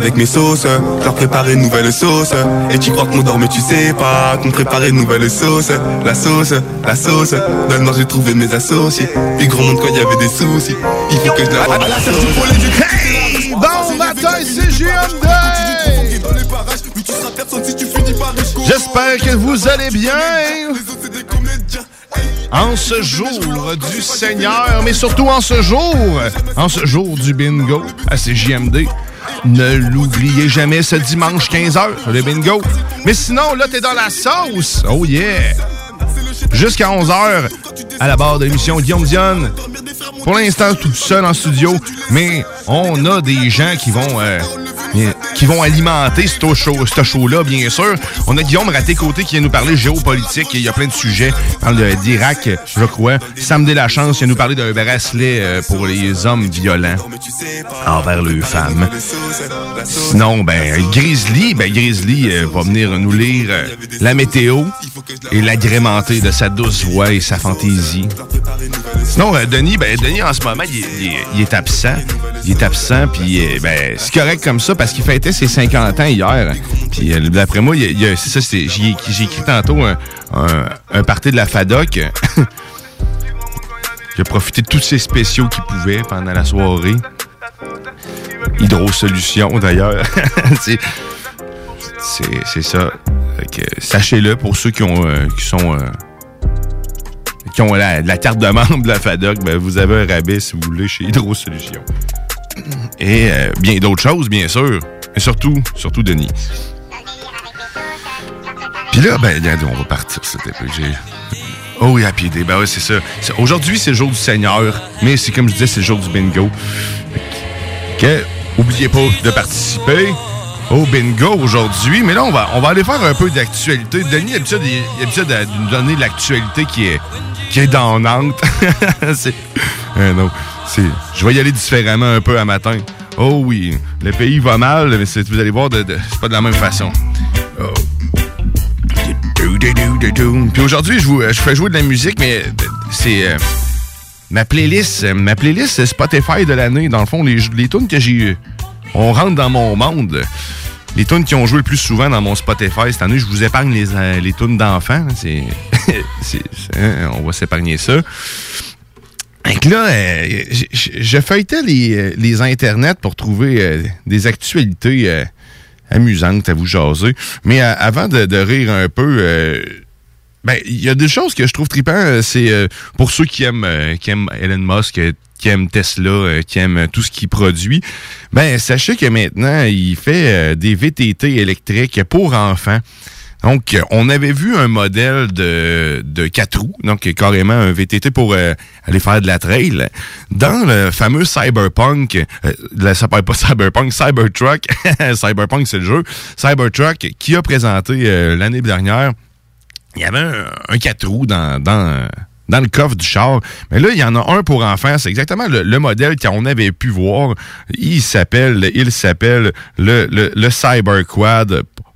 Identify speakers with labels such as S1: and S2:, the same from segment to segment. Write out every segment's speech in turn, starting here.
S1: avec
S2: mes sauces, leur préparer une nouvelle sauce. Et tu crois qu'on dort mais tu sais pas qu'on préparait une nouvelle sauce. La sauce, la sauce, nord j'ai trouvé mes associés. Puis grand monde quand il y avait des soucis, il faut que je la rende.
S3: Hey, bon matin, c'est! J'espère que vous allez bien. En ce jour du Seigneur, mais surtout en ce jour, en ce jour du bingo à CJMD. Ne l'oubliez jamais ce dimanche 15h, le bingo. Mais sinon, là, t'es dans la sauce. Oh yeah! Jusqu'à 11h, à la barre de l'émission Guillaume Dionne. Pour l'instant, tout seul en studio, mais on a des gens qui vont, euh, qui vont alimenter ce show, show-là, bien sûr. On a Guillaume Raté-Côté qui vient nous parler géopolitique. Il y a plein de sujets. Il parle d'Irak, je crois. Sam Delachance vient nous parler d'un bracelet euh, pour les hommes violents envers les femmes. Sinon, ben, Grizzly, ben, Grizzly euh, va venir nous lire euh, la météo et l'agrémenter de sa douce voix et sa fantaisie. Sinon, Denis, ben, Denis, en ce moment, il, est- il est- absent. Il est absent, puis ben, c'est correct comme ça parce qu'il fêtait ses 50 ans hier. Puis euh, d'après moi, il y a- ça, j'ai écrit tantôt un, un, de la FADOC. J'ai profité de tous ces spéciaux qu'il pouvait pendant la soirée. Hydro Solutions, d'ailleurs. c'est ça. Sachez-le pour ceux qui ont euh, qui sont euh, qui ont la, la carte de membre de la FADOC, ben, vous avez un rabais si vous voulez chez Hydro Solutions. Et euh, bien d'autres choses, bien sûr. Et surtout, surtout Denis. Puis là, ben, on va partir. C'était j'ai. Oh Happy Day. Ben ouais, c'est ça. Aujourd'hui, c'est le jour du Seigneur, mais c'est comme je disais, c'est le jour du bingo. Que, oubliez pas de participer au bingo aujourd'hui. Mais là, on va, on va aller faire un peu d'actualité. Denis, d'habitude, il, il a de nous donner l'actualité qui est, qui est dans Nantes. c'est, non, je vais y aller différemment un peu à matin. Oh oui, le pays va mal, mais c'est- vous allez voir, de, de- c'est pas de la même façon. Oh. Puis aujourd'hui, je, vous- je fais jouer de la musique, mais c'est euh, ma playlist, euh, ma playlist Spotify de l'année. Dans le fond, les, les tunes que j'ai, on rentre dans mon monde. Les tunes qui ont joué le plus souvent dans mon Spotify cette année, je vous épargne les, euh, les tunes d'enfants. Hein, on va s'épargner ça. Donc là, euh, je- feuilletais les, euh, les internets pour trouver euh, des actualités amusantes à vous jaser. Mais avant de, rire un peu, ben il y a des choses que je trouve trippant. C'est pour ceux qui aiment, qui aiment Elon Musk, qui aiment Tesla, qui aiment tout ce qu'il produit. Ben sachez que maintenant il fait des VTT électriques pour enfants. Donc, on avait vu un modèle de, de 4 roues, donc carrément un VTT pour euh, aller faire de la trail, dans le fameux Cyberpunk, euh, pas Cyberpunk, Cybertruck, Cyberpunk c'est le jeu, Cybertruck qui a présenté euh, l'année dernière, il y avait un, un 4 roues dans, dans, le coffre du char. Mais là, il y en a un pour enfants. C'est exactement le, le modèle qu'on avait pu voir. Il s'appelle, il s'appelle le, le, le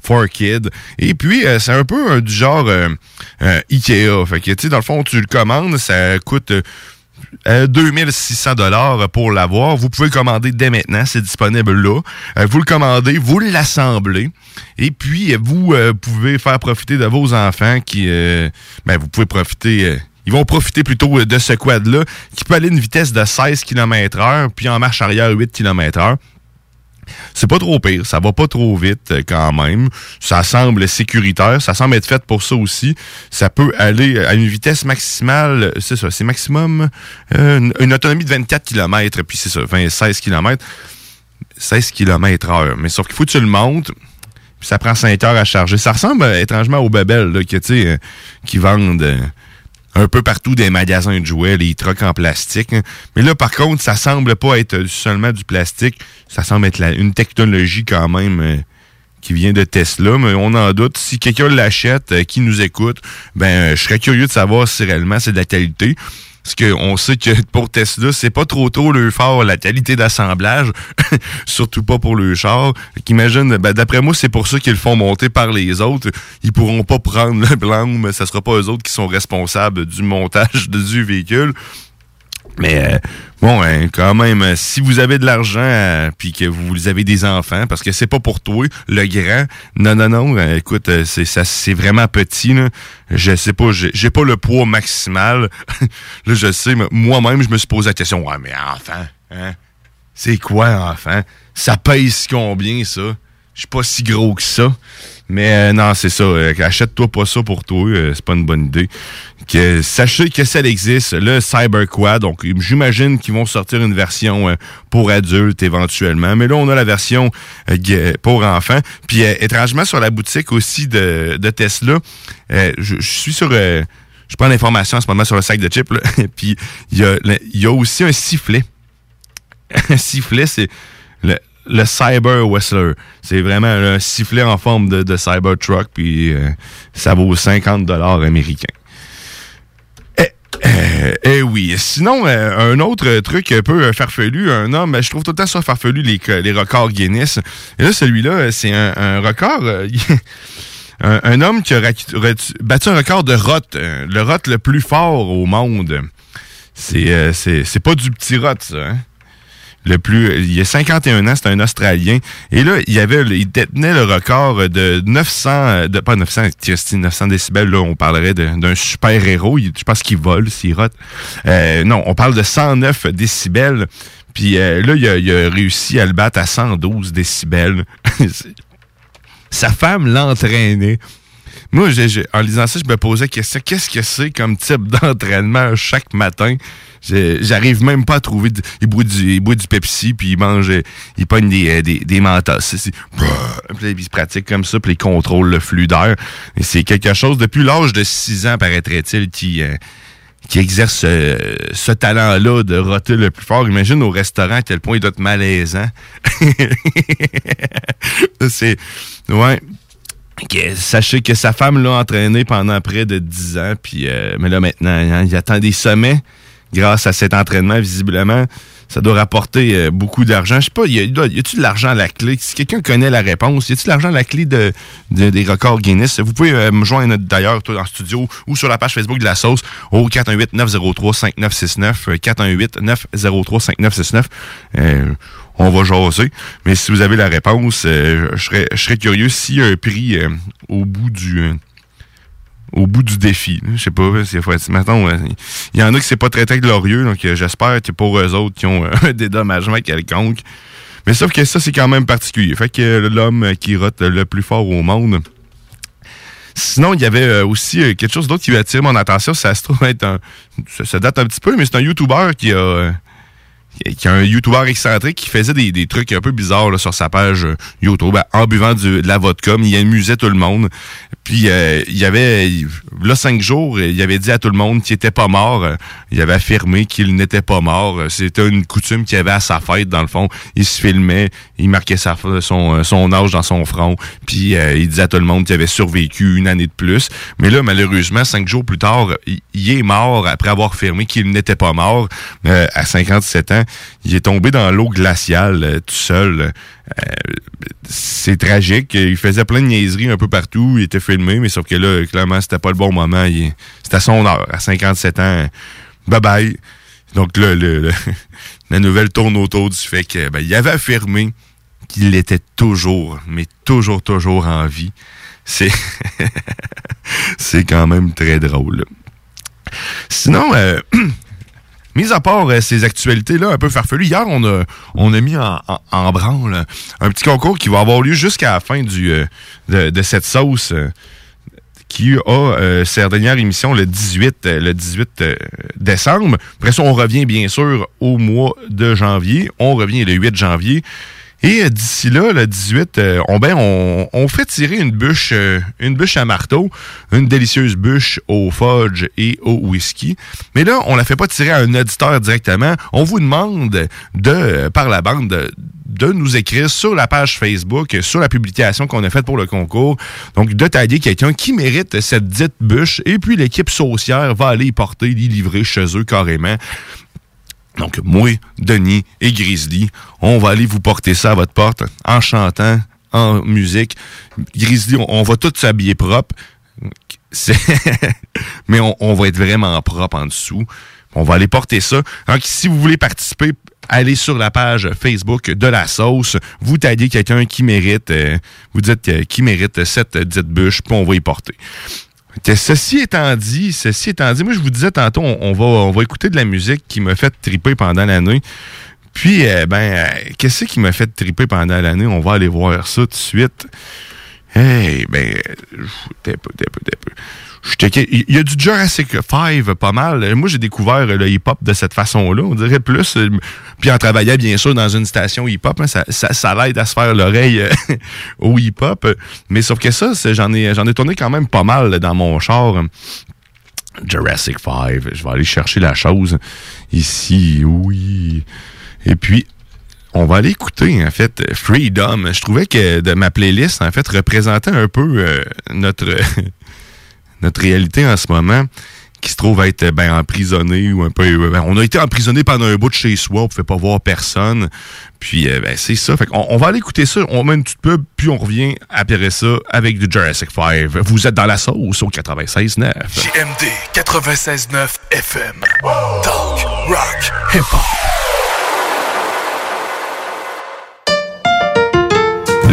S3: for Kid. Et puis, euh, c'est un peu euh, du genre euh, euh, Ikea. Fait que, tu sais, dans le fond, tu le commandes, ça coûte... euh, euh, 2600 dollars pour l'avoir. Vous pouvez le commander dès maintenant, c'est disponible là. Vous le commandez, vous l'assemblez et puis vous pouvez faire profiter de vos enfants qui ben vous pouvez profiter ils vont profiter plutôt de ce quad là qui peut aller à une vitesse de 16 km/h puis en marche arrière 8 km/h. C'est pas trop pire, ça va pas trop vite euh, quand même. Ça semble sécuritaire, ça semble être fait pour ça aussi. Ça peut aller à une vitesse maximale, c'est ça, c'est maximum euh, une, autonomie de 24 km, puis c'est ça, 20, 16 km. 16 km heure. Mais sauf qu'il faut que tu le montes, puis ça prend 5 heures à charger. Ça ressemble euh, étrangement aux Babel, là, euh, qui vendent euh, un peu partout des magasins de jouets, les trucks en plastique. hein. Mais là, par contre, ça semble pas être seulement du plastique. Ça semble être une technologie quand même euh, qui vient de Tesla, mais on en doute. Si quelqu'un l'achète, euh, qui nous écoute, ben, euh, je serais curieux de savoir si réellement c'est de la qualité. Parce qu'on sait que pour Tesla, c'est pas trop tôt le fort, la qualité d'assemblage, surtout pas pour le char. Qu'imagine, ben, d'après moi, c'est pour ça qu'ils le font monter par les autres. Ils pourront pas prendre le blanc, mais ça sera pas eux autres qui sont responsables du montage du véhicule. Mais euh, bon, hein, quand même, euh, si vous avez de l'argent euh, puis que vous avez des enfants, parce que c'est pas pour toi, le grand. Non, non, non. euh, écoute, euh, c'est ça, c'est vraiment petit. Là. Je sais pas, j'ai pas le poids maximal. là, je sais, moi-même, je me suis posé la question. Ouais, mais enfant, hein? C'est quoi, enfant? Ça pèse combien, ça? Je suis pas si gros que ça. Mais non, c'est ça. Achète-toi pas ça pour toi. euh, c'est pas une bonne idée. Que, sachez que ça existe, le CyberQuad. Donc, j'imagine qu'ils vont sortir une version euh, pour adultes éventuellement. Mais là, on a la version euh, pour enfants. Puis, euh, étrangement, sur la boutique aussi de, de Tesla, je, suis sur... je prends l'information en ce moment sur le sac de chips. Puis, il y, a y a aussi un sifflet un sifflet, c'est le, le Cyber Whistler. C'est vraiment un sifflet en forme de, de Cybertruck, puis ça vaut 50 dollars américains. Eh, eh, oui. Sinon, euh, un autre truc un peu euh, farfelu, un homme, ben, je trouve tout le temps ça farfelu, les, records Guinness. Et là, celui-là, euh, c'est un, record... un, homme qui a battu un record de rot, le rot le plus fort au monde. C'est euh, pas du petit rot, ça. Hein? Le plus il y a 51 ans, c'est un Australien et là, il avait il détenait le record de 900 euh, de pas 900, Christy, 900 décibels là, on parlerait d'un super-héros, Il- je pense qu'il vole s'il rote. Euh, non, on parle de 109 décibels. Puis euh, là, il a, réussi à le battre à 112 décibels. Sa femme l'entraînait. Moi, en lisant ça, je me posais la question, qu'est-ce que c'est comme type d'entraînement chaque matin? J'arrive même pas à trouver. du- il, boit du, du Pepsi, puis il mange, euh, il pogne des, euh, des, des c'est- Puis il se pratique comme ça, puis il contrôle le flux d'air. C'est quelque chose, depuis l'âge de 6 ans, paraîtrait-il, qui, euh, qui exerce ce talent-là de roter le plus fort. Imagine au restaurant à quel point il doit être malaisant. c'est... Ouais. Sachez que sa femme l'a entraîné pendant près de 10 ans, puis euh, mais là maintenant, hein, il attend des sommets grâce à cet entraînement, visiblement. Ça doit rapporter euh, beaucoup d'argent. Je sais pas, y, a-tu de l'argent à la clé? Si quelqu'un connaît la réponse, y a-tu de l'argent à la clé de, de- des records Guinness? Vous pouvez euh, me joindre d'ailleurs en studio ou sur la page Facebook de la sauce au 418-903-5969. 418-903-5969. Euh, on va jaser. Mais si vous avez la réponse, je serais, curieux s'il y a un prix au bout du au bout du défi. Je sais pas, c'est faut être- mettons, euh, il y en a qui c'est pas très très glorieux, donc euh, j'espère que pour eux autres qui ont euh, un dédommagement quelconque. Mais sauf que ça, c'est quand même particulier. Fait que l'homme qui rote le plus fort au monde. Sinon, il y avait aussi quelque chose d'autre qui a attiré mon attention. Ça se trouve être un. Ça date un petit peu, mais c'est un YouTuber qui a. qui a un YouTuber excentrique qui faisait des, des trucs un peu bizarres là, sur sa page euh, YouTube en buvant du- de la vodka, il amusait tout le monde. Puis euh, il y avait là cinq jours, il avait dit à tout le monde qu'il était pas mort. Il avait affirmé qu'il n'était pas mort. C'était une coutume qu'il avait à sa fête dans le fond. Il se filmait, il marquait sa, son, euh, son âge dans son front, puis euh, il disait à tout le monde qu'il avait survécu une année de plus. Mais là malheureusement cinq jours plus tard, il, il est mort après avoir affirmé qu'il n'était pas mort euh, à 57 ans. Il est tombé dans l'eau glaciale euh, tout seul. Euh, c'est tragique. Il faisait plein de niaiseries un peu partout. Il était filmé, mais sauf que là, clairement, c'était pas le bon moment. C'était à son heure. À 57 ans, bye bye. Donc là, la nouvelle tourne autour du fait que ben, avait affirmé qu'il était toujours, mais toujours, toujours en vie. C'est c'est quand même très drôle. Sinon, euh, Mis à part euh, ces actualités-là un peu farfelues, hier, on a, on a mis en, branle un petit concours qui va avoir lieu jusqu'à la fin du, euh, de, cette sauce euh, qui a euh, sa dernière émission le 18, euh, le 18 euh, décembre. Après ça, on revient bien sûr au mois de janvier. On revient le 8 janvier. Et euh, d'ici là, le 18, euh, on, ben, on, on fait tirer une bûche, euh, une bûche à marteau, une délicieuse bûche au fudge et au whisky. Mais là, on la fait pas tirer à un auditeur directement. On vous demande de, par la bande, de, nous écrire sur la page Facebook, sur la publication qu'on a faite pour le concours. Donc, de tailler quelqu'un qui mérite cette dite bûche. Et puis, l'équipe saucière va aller y porter, y livrer chez eux carrément. Donc, moi, Denis et Grizzly, on va aller vous porter ça à votre porte en chantant, en musique. Grizzly, on, va tous s'habiller propre. Mais on, va être vraiment propre en dessous. On va aller porter ça. Donc, si vous voulez participer, allez sur la page Facebook de la sauce. Vous taguez quelqu'un qui mérite, euh, vous dites euh, qui mérite cette dite bûche, puis on va y porter. Ceci étant dit, ceci étant dit, moi je vous disais tantôt, on, on va, on va écouter de la musique qui m'a fait triper pendant l'année. Puis, euh, ben, euh, qu'est-ce qui m'a fait triper pendant l'année? On va aller voir ça tout de suite. Hey, ben, t'es peu, t'es peu, t'es peu. Il y a du Jurassic 5 pas mal. Moi, j'ai découvert le hip-hop de cette façon-là. On dirait plus. Puis en travaillant, bien sûr, dans une station hip-hop, hein, ça, ça, ça l'aide à se faire l'oreille euh, au hip-hop. Mais sauf que ça, j'en ai, j'en ai tourné quand même pas mal dans mon char. Jurassic 5. Je vais aller chercher la chose ici. Oui. Et puis, on va aller écouter, en fait, Freedom. Je trouvais que de ma playlist, en fait, représentait un peu euh, notre, notre réalité en ce moment, qui se trouve être ben, emprisonné ou un peu. ben, on a été emprisonné pendant un bout de chez soi, on ne pouvait pas voir personne. Puis, euh, ben, c'est ça. Fait qu'on- on va aller écouter ça, on met une petite pub, puis on revient après ça avec du Jurassic 5. Vous êtes dans la sauce au 96.9.
S4: JMD 96.9 FM. Talk, rock, hip-hop.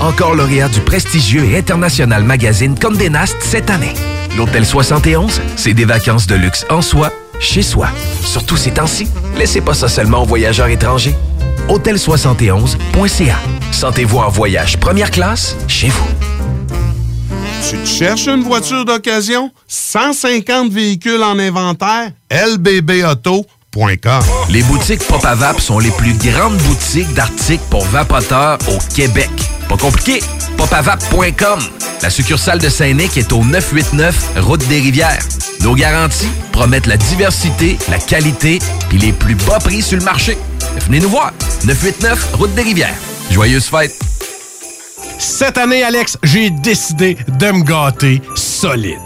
S5: Encore lauréat du prestigieux et international magazine Condé Nast cette année. L'Hôtel 71, c'est des vacances de luxe en soi, chez soi. Surtout ces temps-ci, laissez pas ça seulement aux voyageurs étrangers. Hôtel71.ca. Sentez-vous en voyage première classe chez vous.
S6: Tu te cherches une voiture d'occasion? 150 véhicules en inventaire? lbbauto.com
S5: Les boutiques Pop à Vap sont les plus grandes boutiques d'articles pour vapoteurs au Québec. Pas compliqué, popavap.com. La succursale de Saint-Nic est au 989 Route des Rivières. Nos garanties promettent la diversité, la qualité et les plus bas prix sur le marché. Venez nous voir, 989 Route des Rivières. Joyeuses fêtes!
S7: Cette année, Alex, j'ai décidé de me gâter solide.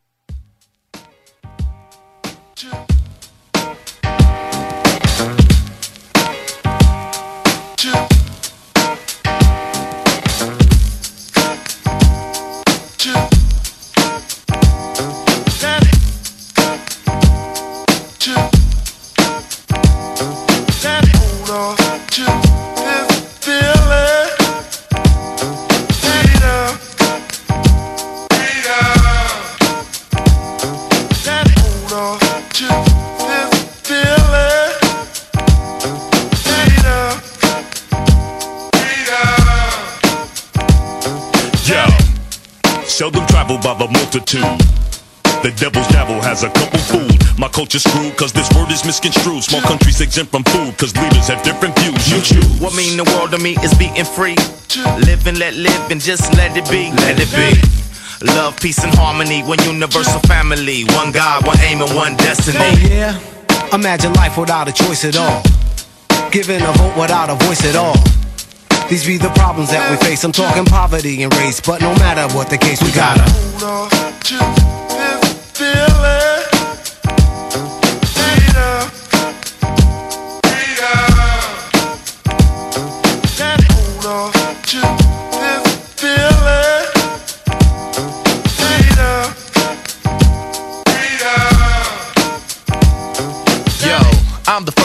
S8: My culture's screwed cause this word is misconstrued. Small countries exempt from food cause leaders have different views. You choose.
S9: What mean the world to me is being free. Live and let live and just let it be. Let it be. Love, peace, and harmony. One universal family. One God, one aim, and one destiny.
S10: Oh yeah? Imagine life without a choice at all. Giving a vote without a voice at all. These be the problems that we face. I'm talking poverty and race, but no matter what the case, we gotta.
S11: Hold on to this feeling.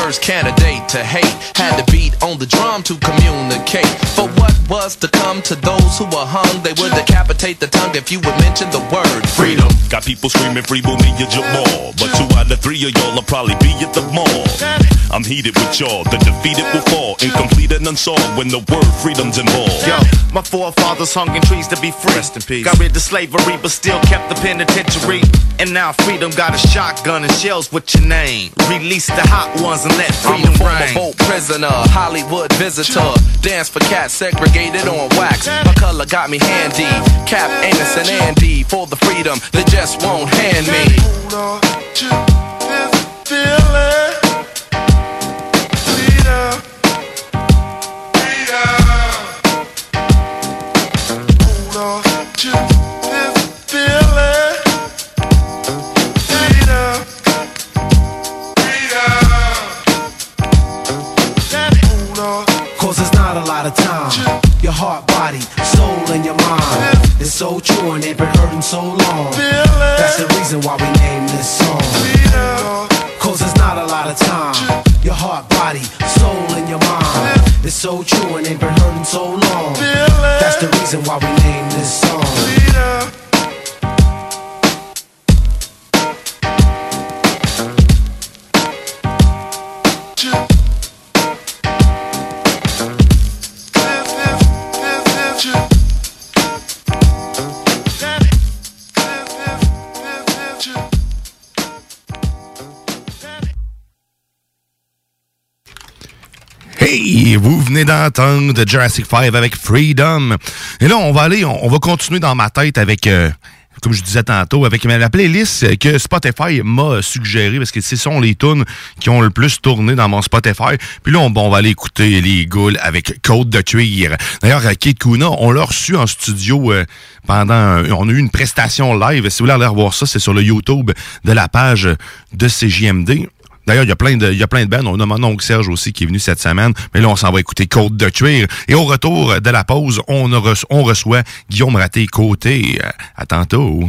S11: First candidate to hate. Had to beat on the drum to communicate. For what was to come to those who were hung, they would decapitate the tongue if you would mention the word freedom.
S8: Got people screaming free Boomy and Jamal. But two out of three of y'all will probably be at the mall. I'm heated with y'all, the defeated will fall. Incomplete and unsolved when the word freedom's involved.
S9: Yo, my forefathers hung in trees to be free.
S8: Rest in peace.
S9: Got rid of slavery, but still kept the penitentiary. And now freedom got a shotgun and shells with your name. Release the hot ones and let
S11: I'm a
S9: freedom
S11: former boat prisoner, Hollywood visitor. Dance for cats segregated on wax. My color got me handy. Cap, Amos, and Andy for the freedom they just won't hand me.
S10: Cause It's so true and they've been hurting so long. That's the reason why we named this song. Cause it's not a lot of time. Your heart, body, soul, and your mind. It's so true and they've been hurting so long. That's the reason why we named this song.
S3: Vous venez d'entendre Jurassic 5 avec Freedom. Et là, on va aller, on, va continuer dans ma tête avec, euh, comme je disais tantôt, avec la playlist que Spotify m'a suggéré parce que ce sont les tunes qui ont le plus tourné dans mon Spotify. Puis là, on, va aller écouter les Ghouls avec Côte de cuir. D'ailleurs, euh, Kate Kuna, on l'a reçu en studio euh, pendant, on a eu une prestation live. Si vous voulez aller revoir ça, c'est sur le YouTube de la page de CJMD. D'ailleurs, il y a plein de, il y a plein de bands. On a mon oncle Serge aussi qui est venu cette semaine. Mais là, on s'en va écouter Côte de cuir. Et au retour de la pause, on, a reço- on reçoit Guillaume Raté-Côté. Euh, À tantôt.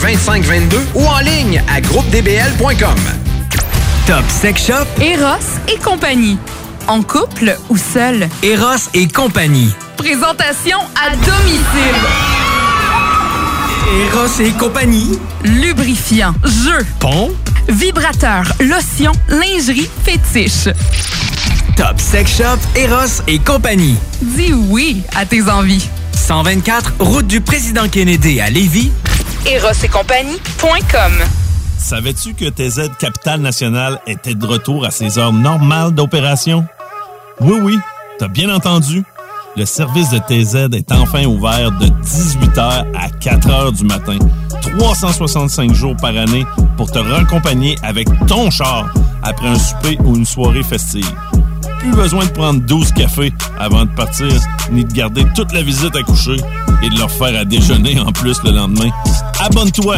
S12: 2522 ou en ligne à groupedbl.com.
S13: Top Sex Shop.
S14: Eros et compagnie. En couple ou seul?
S13: Eros et compagnie.
S14: Présentation à domicile.
S13: Eros et compagnie.
S14: Lubrifiant, jeu,
S13: Pompe.
S14: vibrateur, lotion, lingerie, fétiche.
S13: Top Sex Shop. Eros et compagnie.
S14: Dis oui à tes envies.
S13: 124 route du président Kennedy à Lévis.
S15: Savais-tu que TZ Capital National était de retour à ses heures normales d'opération? Oui, oui, t'as bien entendu. Le service de TZ est enfin ouvert de 18h à 4h du matin, 365 jours par année pour te raccompagner avec ton char après un souper ou une soirée festive. Plus besoin de prendre 12 cafés avant de partir, ni de garder toute la visite à coucher et de leur faire à déjeuner en plus le lendemain. Abonne-toi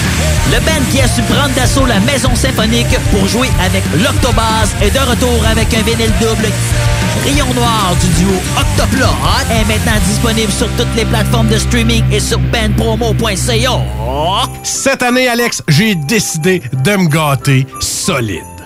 S16: Le band qui a su prendre d'assaut la maison symphonique pour jouer avec l'Octobase est de retour avec un vinyle double Rayon Noir du duo Octoplot est maintenant disponible sur toutes les plateformes de streaming et sur benpromo.ca.
S17: Cette année, Alex, j'ai décidé de me gâter solide.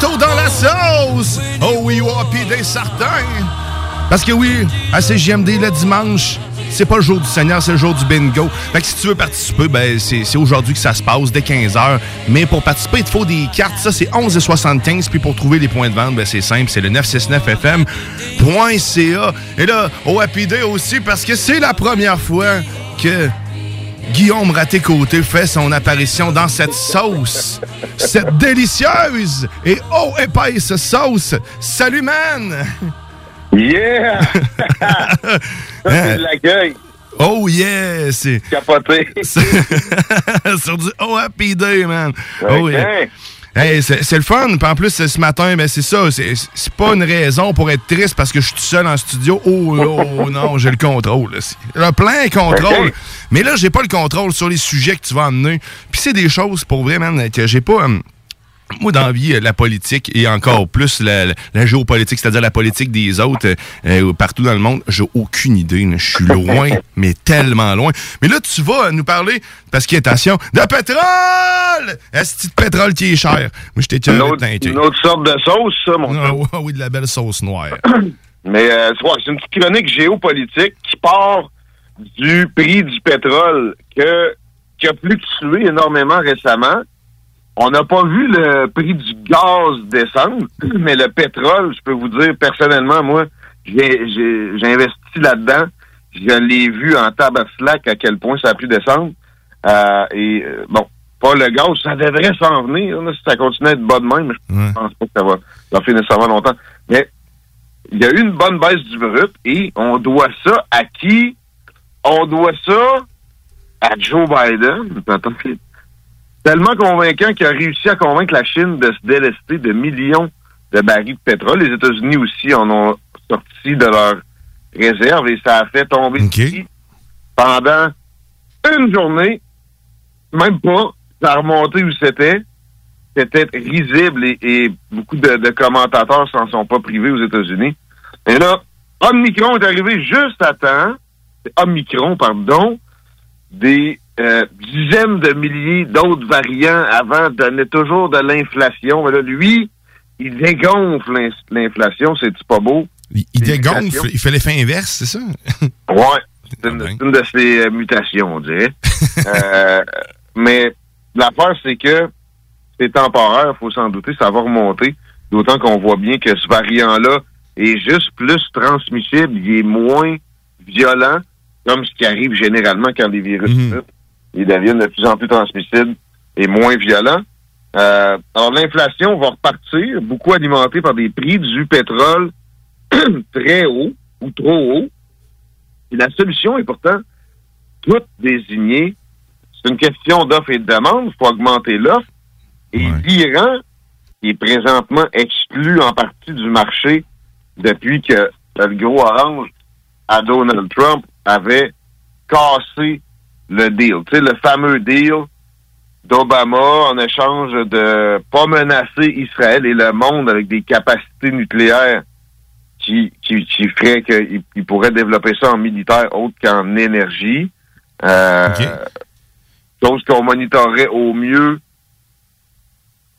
S3: Dans la sauce! Oh oui, puis des certains! Parce que oui, à CJMD le dimanche, c'est pas le jour du Seigneur, c'est le jour du bingo. Fait que si tu veux participer, ben c'est aujourd'hui que ça se passe, dès 15h. Mais pour participer, il te faut des cartes. Ça, c'est 11,75. Puis pour trouver les points de vente, ben c'est simple, c'est le 969fm.ca. Et là, au aussi, parce que c'est la première fois que Guillaume Raté-Côté fait son apparition dans cette sauce. Cette délicieuse et oh épaisse sauce. Salut, man!
S18: Yeah! Ça, c'est de l'accueil.
S3: Oh yeah! C'est.
S18: Capoté.
S3: Sur du Oh Happy Day, man! Oh
S18: Ok.
S3: yeah. Hey, c'est le fun. Puis en plus, ce matin, ben c'est ça. C'est pas une raison pour être triste parce que je suis tout seul en studio. Oh, là, oh non, j'ai le contrôle. Le plein contrôle. Mais là, j'ai pas le contrôle sur les sujets que tu vas emmener. Puis c'est des choses, pour vrai, man, que j'ai pas... hum, moi, dans la vie, euh, la politique et encore plus la, la- la géopolitique, c'est-à-dire la politique des autres euh, partout dans le monde, j'ai aucune idée. là. Je suis loin, mais tellement loin. Mais là, tu vas nous parler, parce qu'il attention, de pétrole! Est-ce de pétrole qui est cher? Moi, j'étais
S18: Une autre, une autre sorte de sauce, ça, mon
S3: Ah, oui, oui, de la belle sauce noire.
S18: Mais euh, c'est une petite chronique géopolitique qui part du prix du pétrole que, qui a fluctué énormément récemment. On n'a pas vu le prix du gaz descendre, mais le pétrole, je peux vous dire personnellement, moi, j'ai j'ai- j'ai investi là-dedans. Je l'ai vu en tabaslac à quel point ça a pu descendre. Euh, et euh, bon, pas le gaz, ça devrait s'en venir là, si ça continue à être bas de même, mais je pense pas que ça va, ça va finir nécessairement longtemps. Mais il y a eu une bonne baisse du brut et on doit ça à qui? On doit ça à Joe Biden. Tellement convaincant qu'il a réussi à convaincre la Chine de se délester de millions de barils de pétrole. Les États-Unis aussi en ont sorti de leurs réserves et ça a fait tomber prix pendant une journée, même pas, ça a remonté où c'était. C'était risible et, et beaucoup de, de commentateurs s'en sont pas privés aux États-Unis. Et là, Omicron est arrivé juste à temps. Omicron, pardon. Des euh, dizaines de milliers d'autres variants avant donnait toujours de l'inflation. Mais là, lui, il dégonfle l'in- l'inflation. C'est-tu pas beau?
S3: Il, il dégonfle, il fait l'effet inverse, c'est ça?
S18: Ouais. C'est une, c'est une de ces euh, mutations, on dirait. Euh, mais l'affaire, c'est que c'est temporaire, faut s'en douter, ça va remonter. D'autant qu'on voit bien que ce variant-là est juste plus transmissible, il est moins violent, comme ce qui arrive généralement quand les virus mutent. Ils deviennent de plus en plus transmissibles et moins violents. Euh, alors l'inflation va repartir, beaucoup alimentée par des prix du pétrole très hauts ou trop hauts. Et la solution est pourtant toute désignée. C'est une question d'offre et de demande. Il faut augmenter l'offre. Et l'Iran, est présentement exclu en partie du marché depuis que le gros orange à Donald Trump avait casser le deal. Tu sais, le fameux deal d'Obama en échange de pas menacer Israël et le monde avec des capacités nucléaires qui, qui, qui ferait qu'il il pourrait développer ça en militaire autre qu'en énergie. Euh, Chose qu'on monitorerait au mieux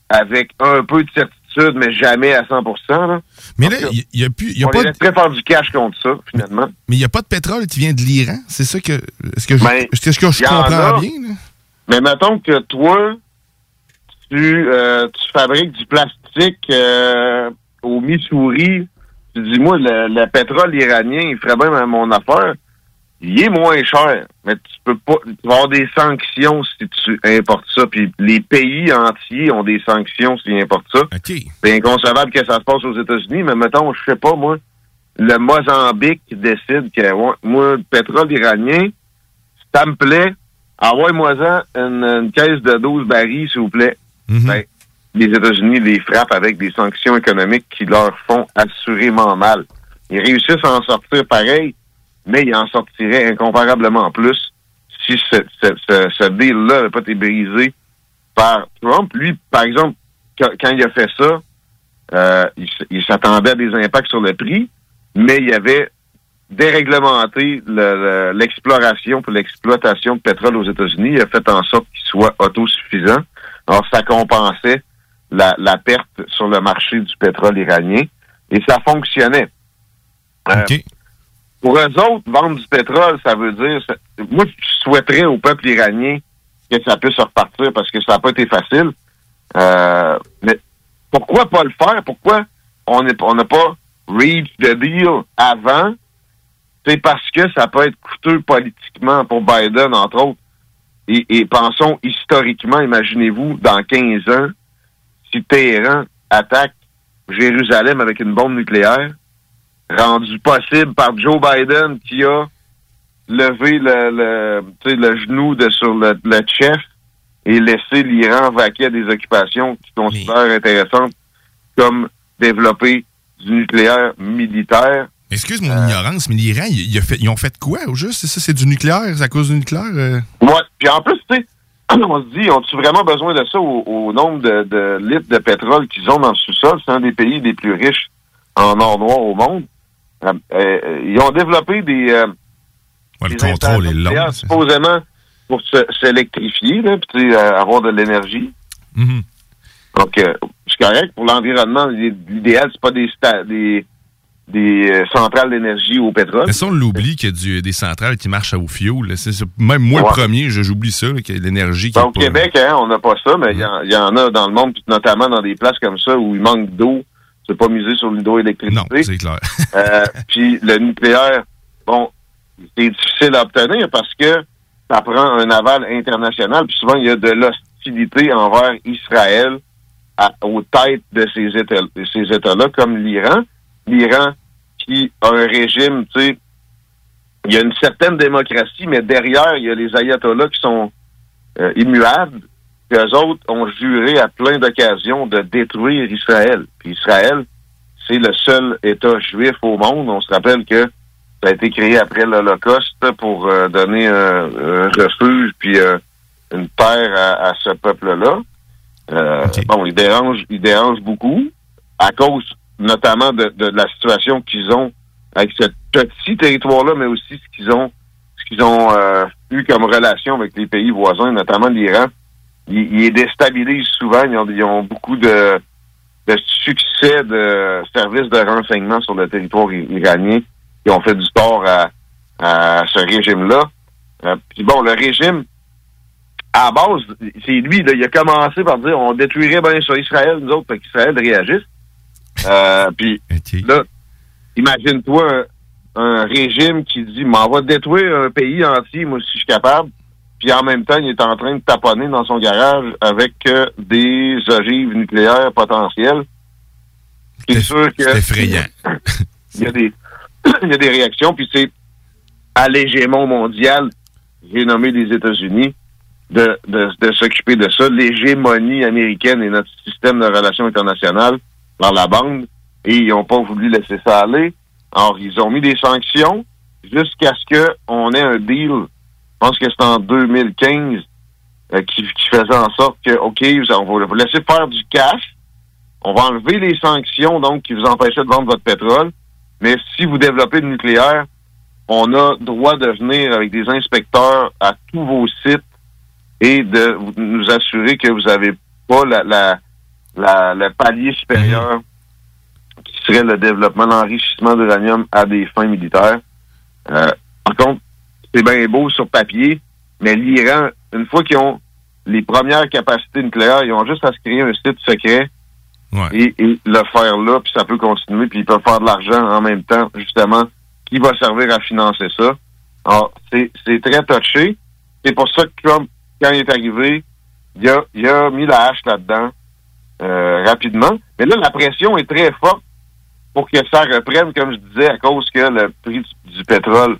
S18: avec un peu de certitude, mais jamais à 100 là.
S3: Mais là, il n'y a, plus. y a
S18: On
S3: pas de-
S18: laisserait faire du cash contre ça, finalement.
S3: Mais il n'y a pas de pétrole qui vient de l'Iran. C'est ça que. Est-ce que je,
S18: Ben,
S3: que je comprends
S18: a.
S3: bien? là?
S18: Mais mettons que toi, tu, euh, tu fabriques du plastique euh, au Missouri, tu dis, moi, le, le pétrole iranien, il ferait bien mon affaire. Il est moins cher, mais tu peux pas. Tu vas avoir des sanctions si tu importes ça. Puis les pays entiers ont des sanctions s'ils importent ça. C'est inconcevable que ça se passe aux États-Unis, mais mettons, je sais pas, moi, le Mozambique décide que ouais, moi, le pétrole iranien, ça me plaît, envoie-moi-en une, une caisse de 12 barils, s'il vous plaît. Ben, les États-Unis les frappent avec des sanctions économiques qui leur font assurément mal. Ils réussissent à en sortir pareil, mais ils en sortiraient incomparablement plus si ce, deal-là n'avait pas été brisé par Trump. Lui, par exemple, quand, il a fait ça, euh, il, il s'attendait à des impacts sur le prix, mais il avait déréglementé le- le- l'exploration pour l'exploitation de pétrole aux États-Unis. Il a fait en sorte qu'il soit autosuffisant. Alors, ça compensait la, la perte sur le marché du pétrole iranien et ça fonctionnait. Euh, Pour eux autres, vendre du pétrole, ça veut dire... moi, je souhaiterais au peuple iranien que ça puisse repartir parce que ça n'a pas été facile. Euh, mais pourquoi pas le faire? Pourquoi on n'a pas reach the deal avant? C'est parce que ça peut être coûteux politiquement pour Biden, entre autres. Et, et pensons historiquement, imaginez-vous, dans 15 ans, si Téhéran attaque Jérusalem avec une bombe nucléaire, rendu possible par Joe Biden qui a levé le, le, le genou de sur le, le chef et laissé l'Iran vaquer à des occupations qu'il considère intéressantes comme développer du nucléaire militaire.
S3: Excuse mon ignorance, mais l'Iran, il- il a fait- ils ont fait quoi au juste? C'est ça, c'est du nucléaire? C'est à cause du nucléaire? euh?
S18: Ouais. Puis en plus, tu sais, on se dit, ont-ils vraiment besoin de ça au, au nombre de, de litres de pétrole qu'ils ont dans le sous-sol? C'est un des pays les plus riches en or noir au monde. Euh, euh, ils ont développé des, euh,
S3: le
S18: des
S3: contrôle est long,
S18: supposément pour s'électrifier, puis avoir de l'énergie.
S3: Mhm.
S18: Donc, euh, c'est correct. Pour l'environnement, l'idéal, c'est pas des, sta- des, des euh, centrales d'énergie au pétrole.
S3: Mais ça, on l'oublie qu'il y a du- des centrales qui marchent au fioul. même moi,
S18: Ouais.
S3: le premier, j'oublie ça, qu'il y a de l'énergie qui
S18: au Québec, hein, on n'a pas ça, mais il y, en- il y en a dans le monde, notamment dans des places comme ça où il manque d'eau. C'est pas miser sur l'hydroélectricité.
S3: Non, c'est clair.
S18: Euh, puis le nucléaire, bon, c'est difficile à obtenir parce que ça prend un aval international. Puis souvent, il y a de l'hostilité envers Israël à- aux têtes de ces États, de ces États-là, comme l'Iran. L'Iran qui a un régime, tu sais, il y a une certaine démocratie, mais derrière, il y a les ayatollahs qui sont euh, immuables. Puis eux autres ont juré à plein d'occasions de détruire Israël. Puis Israël, c'est le seul État juif au monde. On se rappelle que ça a été créé après l'Holocauste pour euh, donner un, un refuge puis euh, une terre à, à ce peuple-là. Euh, Bon, ils dérangent, ils dérangent beaucoup à cause notamment de, de la situation qu'ils ont avec ce petit territoire-là, mais aussi ce qu'ils ont ce qu'ils ont euh, eu comme relation avec les pays voisins, notamment l'Iran. Ils, ils les déstabilisent souvent. Ils ont, ils ont beaucoup de, de succès de services de renseignement sur le territoire iranien qui ont fait du tort à, à ce régime-là. Euh, Puis bon, le régime, à la base, c'est lui, là, il a commencé par dire on détruirait bien sur Israël, nous autres, pour qu'Israël réagisse. Euh, puis là, imagine-toi un, un régime qui dit m'en va détruire un pays entier, moi, si je suis capable. Puis en même temps, il est en train de taponner dans son garage avec euh, des ogives nucléaires potentielles. C'est sûr que.
S3: C'est effrayant.
S18: il y a des il y a des réactions, puis c'est à l'hégémon mondial, j'ai nommé les États-Unis, de, de, de s'occuper de ça. L'hégémonie américaine et notre système de relations internationales par la bande, et ils n'ont pas voulu laisser ça aller. Alors, ils ont mis des sanctions jusqu'à ce qu'on ait un deal pense que c'est en 2015, euh, qui, qui faisait en sorte que, OK, vous- on va vous laisser faire du cash, on va enlever les sanctions, donc, qui vous empêchaient de vendre votre pétrole, mais si vous développez le nucléaire, on a droit de venir avec des inspecteurs à tous vos sites et de nous assurer que vous n'avez pas la, la, la- le palier supérieur qui serait le développement, l'enrichissement d'uranium à des fins militaires. Euh, par contre, c'est bien beau sur papier, mais l'Iran, une fois qu'ils ont les premières capacités nucléaires, ils ont juste à se créer un site secret et, et le faire là, puis ça peut continuer, puis ils peuvent faire de l'argent en même temps, justement, qui va servir à financer ça? Alors, c'est c'est très touché. C'est pour ça que Trump, quand il est arrivé, il a, il a mis la hache là-dedans euh, rapidement. Mais là, la pression est très forte pour que ça reprenne, comme je disais, à cause que le prix du, du pétrole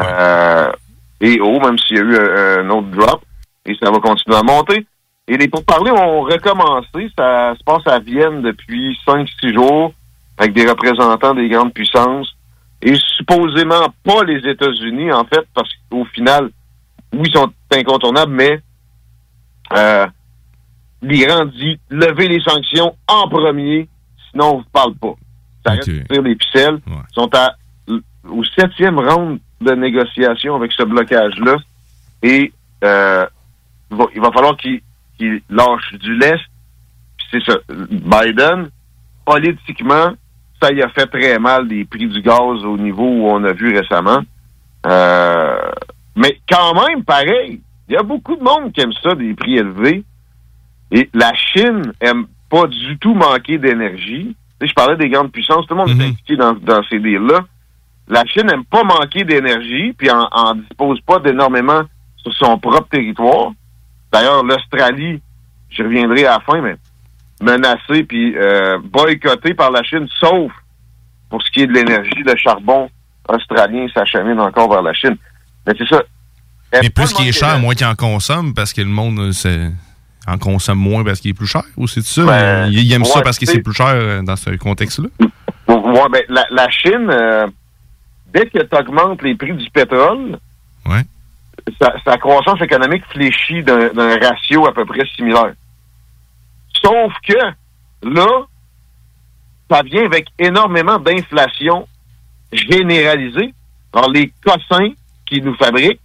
S18: euh, est haut, même s'il y a eu un, un autre drop, et ça va continuer à monter. Et les pourparlers ont recommencé. Ça se passe à Vienne depuis 5-6 jours avec des représentants des grandes puissances. Et supposément pas les États-Unis, en fait, parce qu'au final, oui, ils sont incontournables, mais euh, l'Iran dit levez les sanctions en premier, sinon on vous parle pas. Ça reste de tirer les ficelles. Ils sont à, au septième round de négociation avec ce blocage-là. Et euh, il, va, il va falloir qu'ils lâchent du lest. C'est ça. Biden, politiquement, ça y a fait très mal des prix du gaz au niveau où on a vu récemment. Euh, mais quand même, pareil, il y a beaucoup de monde qui aime ça, des prix élevés. Et la Chine aime pas du tout manquer d'énergie. Je parlais des grandes puissances, tout le monde est impliqué dans, dans ces deals-là. La Chine n'aime pas manquer d'énergie, puis en, en dispose pas d'énormément sur son propre territoire. D'ailleurs, l'Australie, je reviendrai à la fin, mais menacée puis euh, boycottée par la Chine, sauf pour ce qui est de l'énergie, le charbon australien s'achemine encore vers la Chine. Mais c'est ça.
S3: Mais plus qu'il est cher, moins qu'il en consomme parce que le monde euh, en consomme moins parce qu'il est plus cher ou c'est ça?
S18: Ben,
S3: il, il aime ça parce que
S18: c'est-
S3: plus cher euh, dans ce contexte-là?
S18: Ouais, ben, la, la Chine, euh, dès que tu augmentes les prix du pétrole,
S3: Ouais.
S18: sa, sa croissance économique fléchit d'un ratio à peu près similaire. Sauf que là, ça vient avec énormément d'inflation généralisée. Alors, les cossins qui nous fabriquent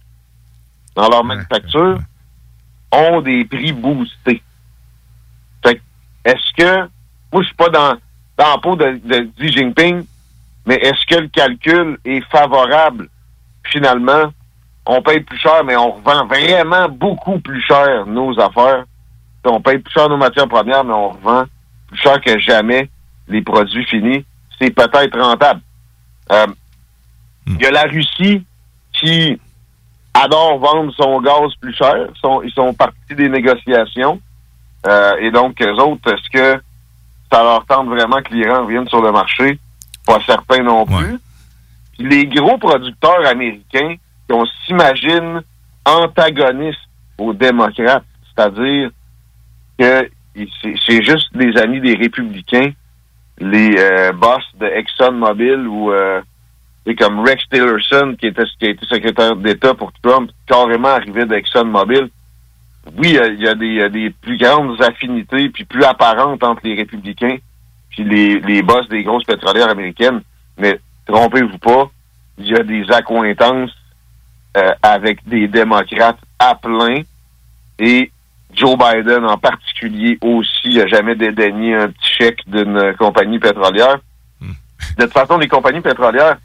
S18: dans leur manufacture ont des prix boostés. Fait que, est-ce que, moi, je suis pas dans, dans la peau de, de Xi Jinping, mais est-ce que le calcul est favorable? Finalement, on paye plus cher, mais on revend vraiment beaucoup plus cher nos affaires. On paye plus cher nos matières premières, mais on revend plus cher que jamais les produits finis. C'est peut-être rentable. Euh, Il y a la Russie qui adore vendre son gaz plus cher. Ils sont, ils sont partis des négociations. Euh, et donc, eux autres, est-ce que ça leur tente vraiment que l'Iran revienne sur le marché? Pas certain non plus. Puis les gros producteurs américains, on s'imagine antagonistes aux démocrates, c'est-à-dire que c'est juste des amis des républicains, les euh, boss de ExxonMobil ou euh, comme Rex Tillerson qui était qui a été secrétaire d'État pour Trump, carrément arrivé d'ExxonMobil. Oui, il y a- il y, a des, il y a des plus grandes affinités puis plus apparentes entre les républicains puis les, les boss des grosses pétrolières américaines, mais trompez-vous pas, il y a des accointances euh, avec des démocrates à plein et Joe Biden en particulier aussi a jamais dédaigné un petit chèque d'une compagnie pétrolière. De toute façon, les compagnies pétrolières,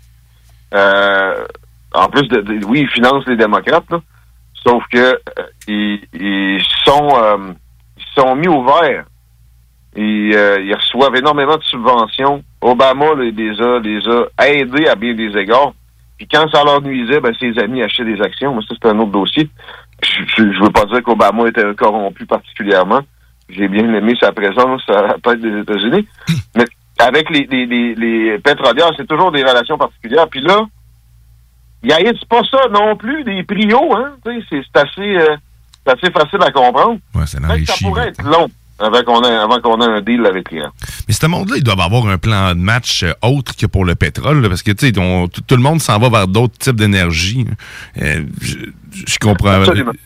S18: euh, en plus de, de- oui, ils financent les démocrates, là, sauf que euh, ils, ils sont euh, ils sont mis au vert. Euh, ils reçoivent énormément de subventions. Obama là, les a les a aidés à bien des égards. Puis quand ça leur nuisait, ben, ses amis achetaient des actions. Mais ça, c'est un autre dossier. Je, je, je veux pas dire qu'Obama était corrompu particulièrement. J'ai bien aimé sa présence à la tête des États-Unis. Mais avec les, les, les, les pétrolières, c'est toujours des relations particulières. Puis là, il haïssent pas ça non plus, des hauts, hein. C'est assez, euh, c'est assez facile à comprendre.
S3: Ouais,
S18: ça pourrait être long. Avant qu'on ait, avant qu'on ait un deal avec l'Iran.
S3: Mais ce monde-là, ils doivent avoir un plan de match euh, autre que pour le pétrole, là, parce que, tu sais, tout le monde s'en va vers d'autres types d'énergie. Euh, je, je comprends.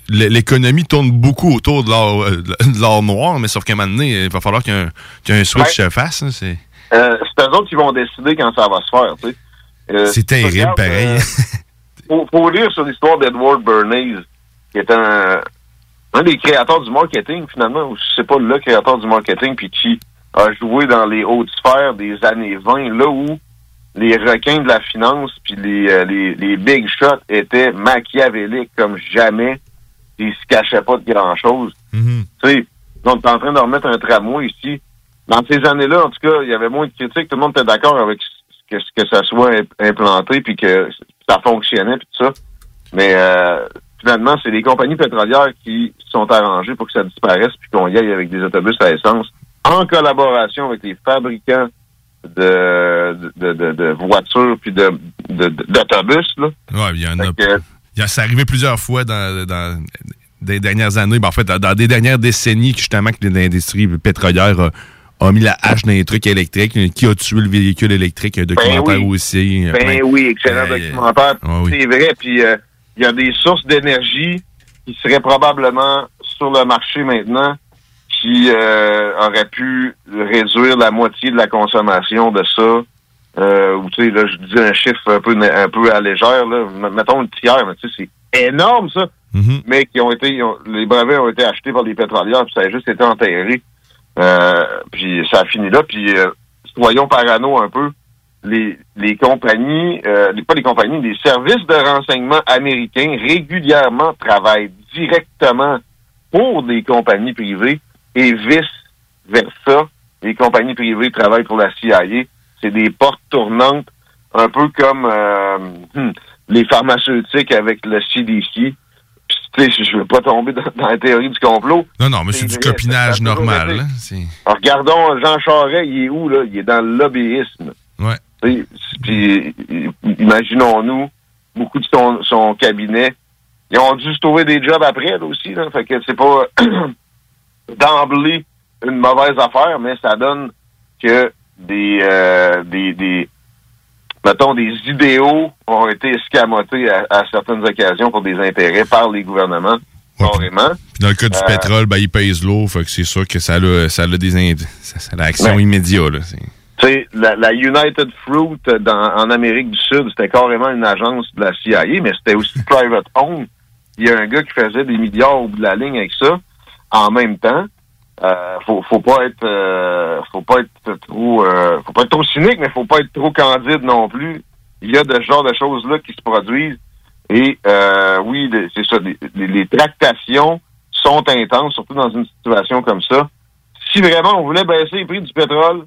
S3: L'économie tourne beaucoup autour de l'or, euh, de l'or noir, mais sauf qu'à un moment donné, il va falloir qu'il y ait un, qu'il y ait un switch
S18: Ouais.
S3: se fasse. hein, c'est...
S18: Euh, c'est eux autres qui vont décider quand ça va se faire, tu sais. Euh,
S3: C'est terrible, pareil.
S18: faut, faut lire sur l'histoire d'Edward Bernays, qui est un, un des créateurs du marketing, finalement, ou c'est pas le créateur du marketing, puis qui a joué dans les hautes sphères des années 20, là où les requins de la finance puis les, euh, les, les big shots étaient machiavéliques comme jamais, ils se cachaient pas de grand-chose.
S3: Mm-hmm.
S18: Tu sais, on est en train de remettre un tramway ici. Dans ces années-là, en tout cas, il y avait moins de critiques. Tout le monde était d'accord avec ce que, que ça soit imp- implanté puis que ça fonctionnait puis tout ça. Mais euh, finalement, c'est les compagnies pétrolières qui se sont arrangées pour que ça disparaisse puis qu'on y aille avec des autobus à essence en collaboration avec les fabricants de, de, de, de voitures puis de, d'autobus. Là.
S3: Ouais, il y en a.
S18: Que-
S3: C'est arrivé plusieurs fois dans, dans des dernières années, ben, en fait, dans, dans des dernières décennies, justement, que l'industrie pétrolière a, a mis la hache dans les trucs électriques. Qui a tué le véhicule électrique? Un documentaire
S18: oui.
S3: aussi.
S18: Ben
S3: plein-
S18: oui, excellent
S3: Ben,
S18: documentaire.
S3: ah oui.
S18: C'est vrai. Puis euh, il y a des sources d'énergie qui seraient probablement sur le marché maintenant qui euh, auraient pu réduire la moitié de la consommation de ça. Euh, ou tu sais, là, je dis un chiffre un peu un peu à légère, là. Mettons le tiers, mais tu sais, c'est énorme ça. Mais qui ont été, ont- les brevets ont été achetés par les pétrolières, puis ça a juste été enterré. Euh, puis ça a fini là. Puis euh, soyons parano un peu. Les, les compagnies, euh, pas les compagnies, les services de renseignement américains régulièrement travaillent directement pour des compagnies privées et vice-versa. Les compagnies privées travaillent pour la CIA. C'est des portes tournantes, un peu comme euh, hmm, les pharmaceutiques avec le CDC. Puis, tu sais, je veux pas tomber dans, dans la théorie du complot.
S3: Non, non, mais c'est du copinage normal.
S18: Alors, regardons Jean Charest, il est où, là? Il est dans le lobbyisme.
S3: Ouais.
S18: Puis, imaginons-nous, beaucoup de son, son cabinet, ils ont dû se trouver des jobs après, là, aussi, là. Fait que c'est pas d'emblée une mauvaise affaire, mais ça donne que des, euh, des, des, mettons, des idéaux ont été escamotés à, à certaines occasions pour des intérêts par les gouvernements, carrément.
S3: Puis dans le cas du
S18: Euh,
S3: pétrole, ben, il pèse l'eau, fait que c'est sûr que ça a, ça a des ça, ça a l'action
S18: Ouais.
S3: immédiate. Là.
S18: Sais, la, la United Fruit euh, dans, en Amérique du Sud, c'était carrément une agence de la CIA, mais c'était aussi private owned. Il y a un gars qui faisait des milliards au bout de la ligne avec ça. En même temps, euh, faut, faut pas être, euh, faut pas être trop, euh, faut pas être trop cynique, mais faut pas être trop candide non plus. Il y a de ce genre de choses là qui se produisent. Et euh, oui, c'est ça. Les- les tractations sont intenses, surtout dans une situation comme ça. Si vraiment on voulait baisser les prix du pétrole,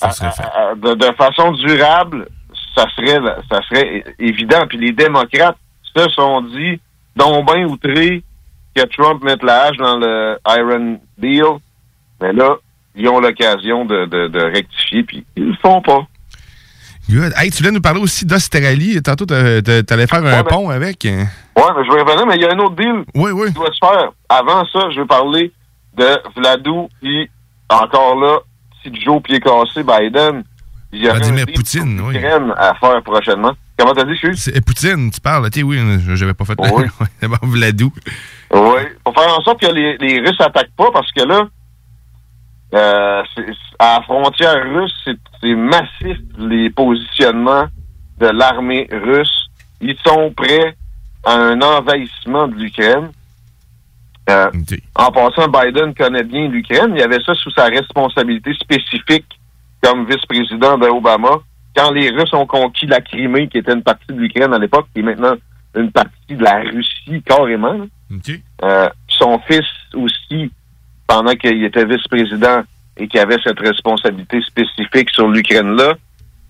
S18: à- à- à- de, de façon durable, ça serait ça serait évident. Puis les démocrates se sont dit, donc bien outrés que Trump mette la hache dans le Iron Deal. Mais là, ils ont l'occasion de, de, de rectifier, puis ils le font pas.
S3: Good. Hey, tu voulais nous parler aussi d'Australie. Tantôt, t'a- t'a- t'allais faire un
S18: ben-
S3: pont avec.
S18: Ouais, mais je vais revenir, mais il y a un autre deal
S3: qui
S18: doit se faire. Avant ça, je veux parler de Vladou, puis encore là, si Joe pied cassé, Biden, il y a
S3: Vladimir Poutine, oui.
S18: à faire prochainement. Comment t'as dit, excuse?
S3: C'est Poutine, tu parles. Tu oui, j'avais pas fait
S18: Oui.
S3: Bon, Vladou.
S18: Oui, pour faire en sorte que les, les Russes attaquent pas, parce que là, euh, à la frontière russe, c'est massif les positionnements de l'armée russe. Ils sont prêts à un envahissement de l'Ukraine. Euh, En passant, Biden connaît bien l'Ukraine. Il y avait ça sous sa responsabilité spécifique comme vice-président d'Obama. Quand les Russes ont conquis la Crimée, qui était une partie de l'Ukraine à l'époque, qui est maintenant une partie de la Russie carrément. Euh, son fils aussi, pendant qu'il était vice-président et qu'il avait cette responsabilité spécifique sur l'Ukraine-là,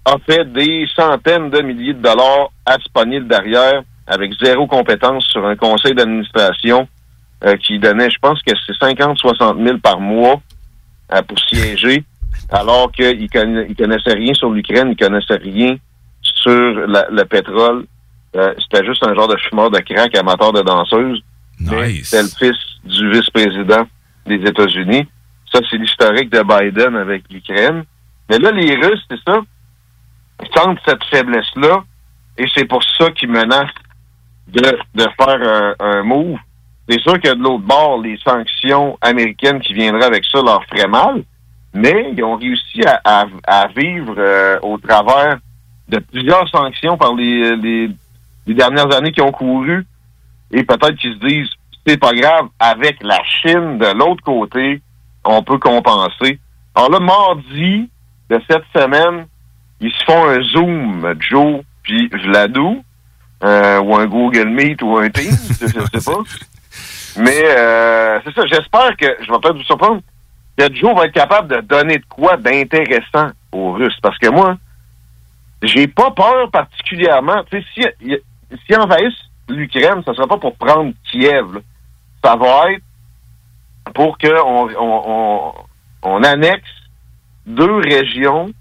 S18: a fait des centaines de milliers de dollars à se pogner derrière avec zéro compétence sur un conseil d'administration euh, qui donnait, je pense que c'est 50-60 000 par mois euh, pour siéger, alors qu'il conna- il connaissait rien sur l'Ukraine, il connaissait rien sur la- le pétrole. Euh, C'était juste un genre de fumeur de crack amateur de danseuse. Mais C'était le fils du vice-président des États-Unis. Ça, c'est l'historique de Biden avec l'Ukraine. Mais là, les Russes, c'est ça, ils sentent cette faiblesse-là, et c'est pour ça qu'ils menacent de, de faire un, un move. C'est sûr que de l'autre bord, les sanctions américaines qui viendraient avec ça leur feraient mal, mais ils ont réussi à, vivre euh, au travers de plusieurs sanctions par les, les, dernières années qui ont couru, et peut-être qu'ils se disent, c'est pas grave, avec la Chine de l'autre côté, on peut compenser. Alors là, mardi de cette semaine, ils se font un Zoom, Joe puis Vladou, euh, ou un Google Meet ou un Teams, je sais pas. Mais euh, c'est ça, j'espère que, je vais peut-être vous surprendre, que Joe va être capable de donner de quoi d'intéressant aux Russes. Parce que moi, j'ai pas peur particulièrement. Tu sais, si, si envahissent l'Ukraine, ça sera pas pour prendre Kiev. là. Ça va être pour qu'on on, on, on annexe deux régions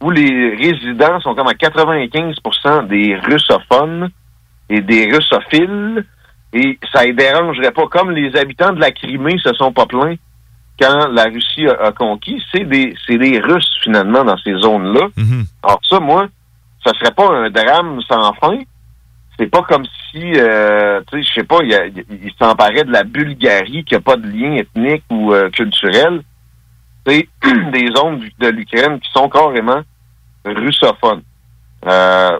S18: où les résidents sont comme à 95% des russophones et des russophiles. Et ça ne dérangerait pas. Comme les habitants de la Crimée se sont pas plaints quand la Russie a, a conquis, c'est des, c'est des Russes, finalement, dans ces zones-là. Alors ça, moi, ça serait pas un drame sans fin. C'est pas comme si, euh, tu sais, je sais pas, il, il- s'emparait de la Bulgarie qui a pas de lien ethnique ou euh, culturel. C'est des zones de l'Ukraine qui sont carrément russophones. Euh,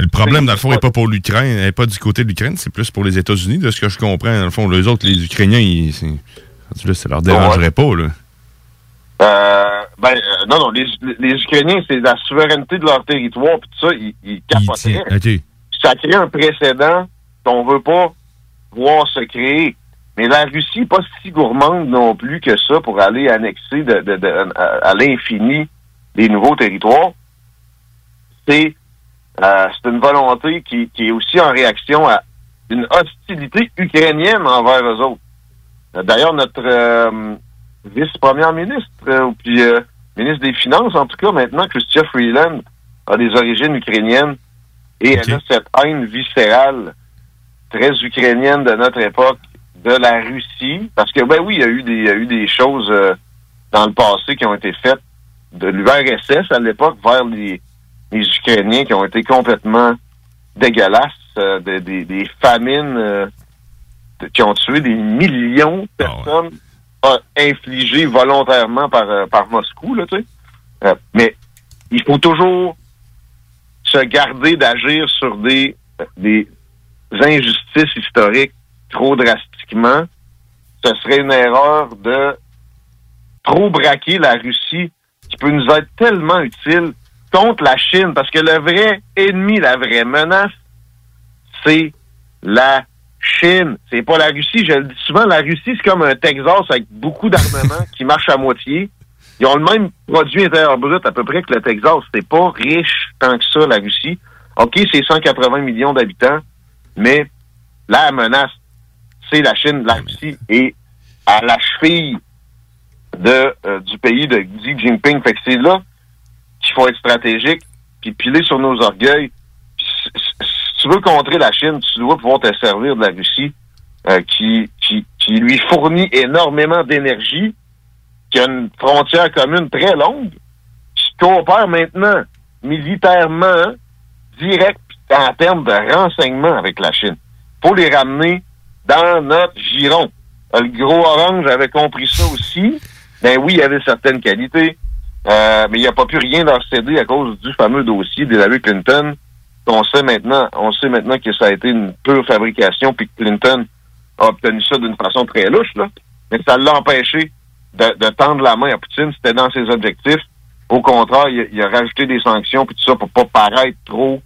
S3: Le problème, dans le fond, n'est pas pour l'Ukraine, n'est pas du côté de l'Ukraine, c'est plus pour les États-Unis, de ce que je comprends. Dans le fond, les autres, les Ukrainiens, ils, là, ça leur dérangerait pas, là.
S18: Euh, ben, euh, non, non, les, les Ukrainiens, c'est la souveraineté de leur territoire, puis tout ça, ils, ils capoteraient. Ça crée un précédent qu'on veut pas voir se créer. Mais la Russie n'est pas si gourmande non plus que ça pour aller annexer de, de- de- à, à l'infini des nouveaux territoires. C'est euh, c'est une volonté qui, qui est aussi en réaction à une hostilité ukrainienne envers eux autres. Euh, D'ailleurs, notre euh, vice-première ministre, ou puis euh, ministre des Finances, en tout cas, maintenant, Christian Freeland, a des origines ukrainiennes et elle a cette haine viscérale très ukrainienne de notre époque de la Russie. Parce que, ben oui, il y a eu des, il y a eu des choses dans le passé qui ont été faites de l'URSS à l'époque vers les, les Ukrainiens qui ont été complètement dégueulasses, euh, des, des- des famines euh, qui ont tué des millions de personnes euh, infligées volontairement par, par Moscou, là, tu sais. Mais il faut toujours se garder d'agir sur des, des injustices historiques trop drastiquement. Ce serait une erreur de trop braquer la Russie qui peut nous être tellement utile contre la Chine, parce que le vrai ennemi, la vraie menace, c'est la Chine. C'est pas la Russie. Je le dis souvent, la Russie, c'est comme un Texas avec beaucoup d'armement qui marche à moitié. Ils ont le même produit intérieur brut à peu près que le Texas. C'est pas riche tant que ça, la Russie. OK, c'est 180 millions d'habitants, mais la menace, c'est la Chine, la Russie, et à la cheville de, euh, du pays de Xi Jinping. Fait que c'est là qu'il faut être stratégique, puis piler sur nos orgueils. Si, tu veux contrer la Chine, tu dois pouvoir te servir de la Russie, euh, qui, lui fournit énormément d'énergie, qui a une frontière commune très longue, qui coopère maintenant militairement, direct en termes de renseignement avec la Chine. faut les ramener dans notre giron. Euh, Le gros orange avait compris ça aussi. Ben oui, il y avait certaines qualités, euh, mais il n'y a pas pu rien leur céder à cause du fameux dossier d'Hillary Clinton. On sait maintenant, on sait maintenant que ça a été une pure fabrication, puis que Clinton a obtenu ça d'une façon très louche, là. Mais ça l'a empêché de, de tendre la main à Poutine. C'était dans ses objectifs. Au contraire, il a, il a rajouté des sanctions puis tout ça pour pas paraître trop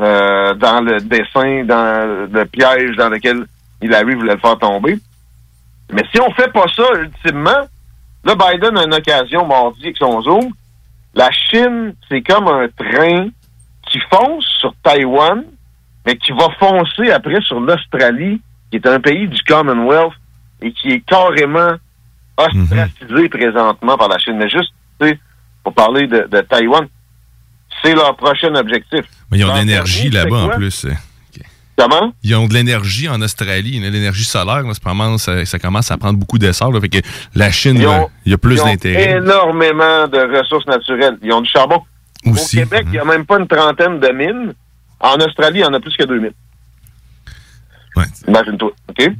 S18: euh, dans le dessin, dans le piège dans lequel Hillary voulait le faire tomber. Mais si on fait pas ça, ultimement, là, Biden a une occasion mardi avec son Zoom. La Chine, c'est comme un train qui fonce sur Taïwan, mais qui va foncer après sur l'Australie, qui est un pays du Commonwealth et qui est carrément ostracisé présentement par la Chine. Mais juste, tu sais, pour parler de, de Taïwan, c'est leur prochain objectif.
S3: Mais ils ont de l'énergie là-bas, en plus.
S18: Comment?
S3: Ils ont de l'énergie en Australie, l'énergie solaire. là, ça, commence, ça, ça commence à prendre beaucoup d'essor. Fait que la Chine, il y a plus
S18: Ils ont
S3: d'intérêt.
S18: énormément de ressources naturelles. Ils ont du charbon.
S3: Aussi,
S18: Au Québec, il n'y a même pas une trentaine de mines. En Australie, il y en a plus que 2000. Imagine-toi. OK?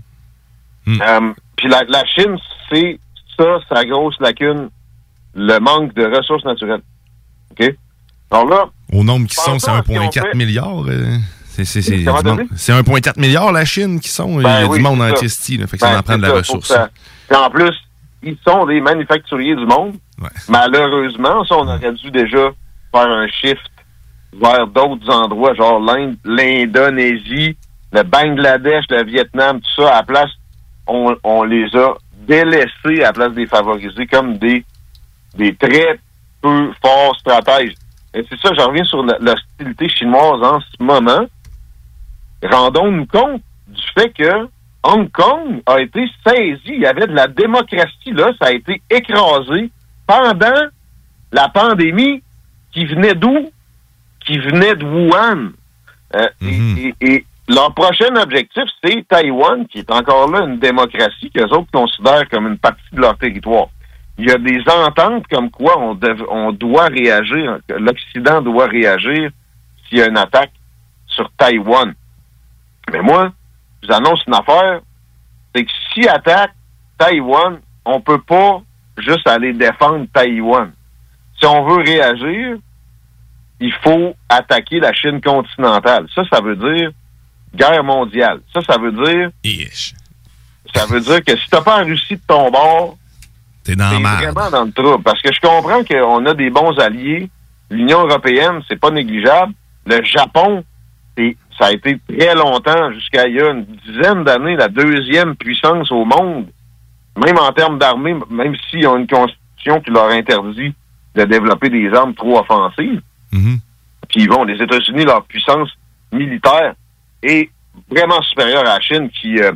S3: Hmm.
S18: Euh, Puis la, la Chine, c'est ça, sa grosse lacune, le manque de ressources naturelles. OK? Alors là,
S3: Au nombre qui sont, c'est
S18: à ce qu'ils ont
S3: 1,4
S18: fait.
S3: milliard. euh, c'est c'est- c'est
S18: Comment
S3: du
S18: t'as
S3: monde-
S18: dit?
S3: c'est 1,4 milliard la Chine qui sont. il y
S18: Ben
S3: a
S18: oui,
S3: du monde en. Christie. Fait que
S18: Ben,
S3: ça en prend de la
S18: ça,
S3: ressource.
S18: ça- en plus, ils sont des manufacturiers du monde. Malheureusement, ça, on aurait dû déjà faire un shift vers d'autres endroits, genre l'Inde, l'Indonésie, le Bangladesh, le Vietnam, tout ça. À la place, on, on les a délaissés à la place des favorisés comme des, des très peu forts stratèges. Et c'est ça, je reviens sur l'hostilité chinoise en ce moment. Rendons-nous compte du fait que Hong Kong a été saisi. Il y avait de la démocratie, là. Ça a été écrasé pendant la pandémie qui venait d'où? Qui venait de Wuhan. Euh, et, et- et leur prochain objectif, c'est Taïwan, qui est encore là une démocratie qu'eux autres considèrent comme une partie de leur territoire. Il y a des ententes comme quoi on, dev- on doit réagir, l'Occident doit réagir s'il y a une attaque sur Taïwan. Mais moi, je vous annonce une affaire, c'est que si attaque Taïwan, on peut pas juste aller défendre Taïwan. Si on veut réagir, il faut attaquer la Chine continentale. Ça, ça veut dire guerre mondiale. Ça, ça veut dire... Ça veut dire que si t'as pas en Russie de ton bord,
S3: T'es dans
S18: vraiment dans le trouble. Parce que je comprends qu'on a des bons alliés. L'Union européenne, c'est pas négligeable. Le Japon, c'est- ça a été très longtemps, jusqu'à il y a une dizaine d'années, la deuxième puissance au monde. Même en termes d'armée, même s'ils ont une constitution qui leur interdit de développer des armes trop offensives. Puis bon, les États-Unis, leur puissance militaire est vraiment supérieure à la Chine qui euh,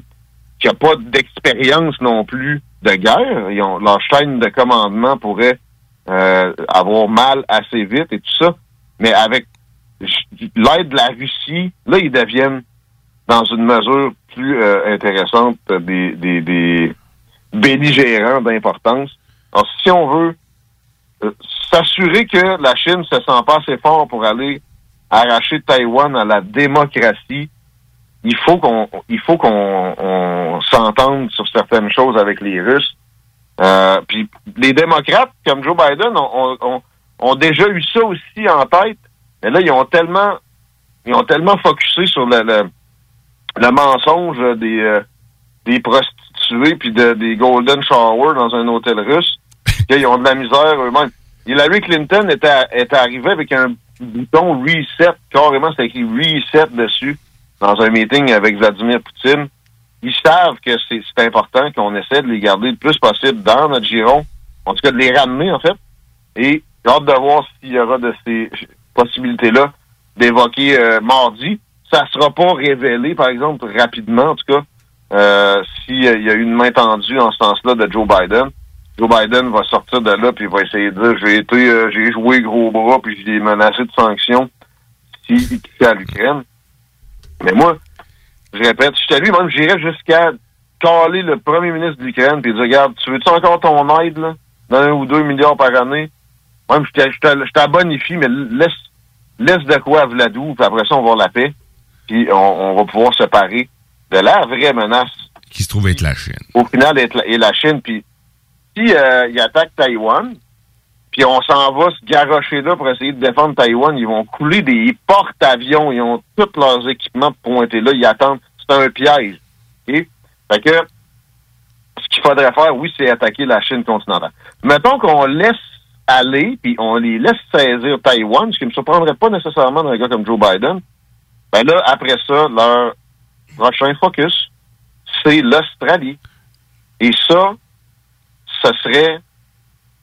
S18: qui a pas d'expérience non plus de guerre. Ils ont, leur chaîne de commandement pourrait euh, avoir mal assez vite et tout ça. Mais avec l'aide de la Russie, là, ils deviennent, dans une mesure plus euh, intéressante, euh, des, belligérants d'importance. Alors, si on veut euh, s'assurer que la Chine se sent pas assez fort pour aller arracher Taïwan à la démocratie, il faut qu'on il faut qu'on on s'entende sur certaines choses avec les Russes. Puis les démocrates, comme Joe Biden, ont déjà eu ça aussi en tête. Mais là, ils ont tellement ils ont tellement focusé sur le, le, le mensonge des, euh, des prostituées puis de, des golden shower dans un hôtel russe qu'ils ont de la misère eux-mêmes. Hillary Clinton était, était arrivée avec un bouton reset, carrément c'était écrit reset dessus dans un meeting avec Vladimir Poutine. Ils savent que c'est c'est important qu'on essaie de les garder le plus possible dans notre giron, en tout cas de les ramener en fait. Et j'ai hâte de voir s'il y aura de ces possibilités-là d'évoquer euh, mardi. Ça sera pas révélé, par exemple, rapidement, en tout cas, euh, s'il y a une main tendue en ce sens-là de Joe Biden. Joe Biden va sortir de là puis il va essayer de dire j'ai été euh, j'ai joué gros bras puis j'ai menacé de sanctions s'il touchait à l'Ukraine. Mais moi, je répète, je lui, même j'irais jusqu'à caler le premier ministre de l'Ukraine puis dire regarde, tu veux-tu encore ton aide là, d'un ou deux milliards par année? Même je te je t'abonifie, mais laisse laisse de quoi à Vladou, puis après ça, on va la paix. Puis on, on va pouvoir se parer de la vraie menace
S3: Qui se trouve être la Chine.
S18: au final est la, est la Chine. Puis si euh, ils attaquent Taïwan, puis on s'en va se garrocher là pour essayer de défendre Taïwan, ils vont couler des porte-avions, ils ont tous leurs équipements pointés là, ils attendent. C'est un piège. OK? Fait que ce qu'il faudrait faire, oui, c'est attaquer la Chine continentale. Mettons qu'on laisse aller, puis on les laisse saisir Taïwan, ce qui ne me surprendrait pas nécessairement d'un gars comme Joe Biden. Ben là, après ça, leur prochain focus, c'est l'Australie. Et ça, ce serait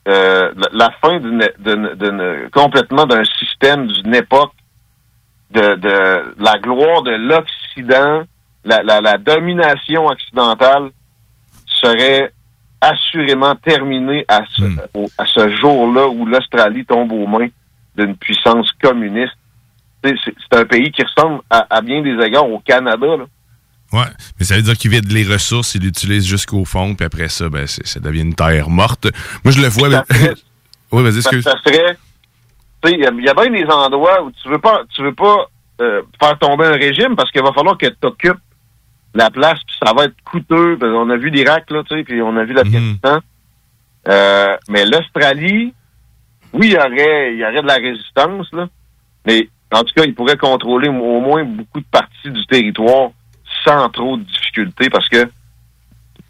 S18: euh, la, fin d'une, d'une- d'une- complètement d'un système, d'une époque de, de la gloire de l'Occident, la, la domination occidentale serait assurément à ce, au- à ce jour-là où l'Australie tombe aux mains d'une puissance communiste c'est un pays qui ressemble à, à bien des égards au Canada. Là.
S3: Ouais, mais ça veut dire qu'ils vident les ressources, ils l'utilisent jusqu'au fond, puis après ça, ben, ça devient une terre morte. Moi, je le vois.
S18: Ça
S3: mais-
S18: serait-
S3: oui, vas-y,
S18: ça,
S3: excuse.
S18: ça serait. Tu sais, il y, a- il y a bien des endroits où tu veux pas, tu veux pas euh, faire tomber un régime parce qu'il va falloir que tu occupes la place, puis ça va être coûteux. parce qu'on a vu l'Irak, là, tu sais, puis on a vu l'Afghanistan. Euh, mais l'Australie, oui, il y aurait, y aurait de la résistance, là. Mais en tout cas, il pourrait contrôler au moins beaucoup de parties du territoire sans trop de difficultés parce que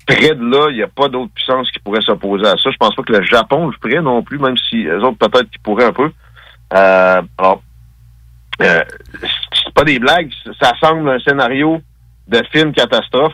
S18: près de là, il n'y a pas d'autres puissances qui pourraient s'opposer à ça. Je pense pas que le Japon le ferait non plus, même si les autres peut-être qu'ils pourraient un peu. Euh, alors, euh, c'est pas des blagues, ça semble un scénario de film catastrophe,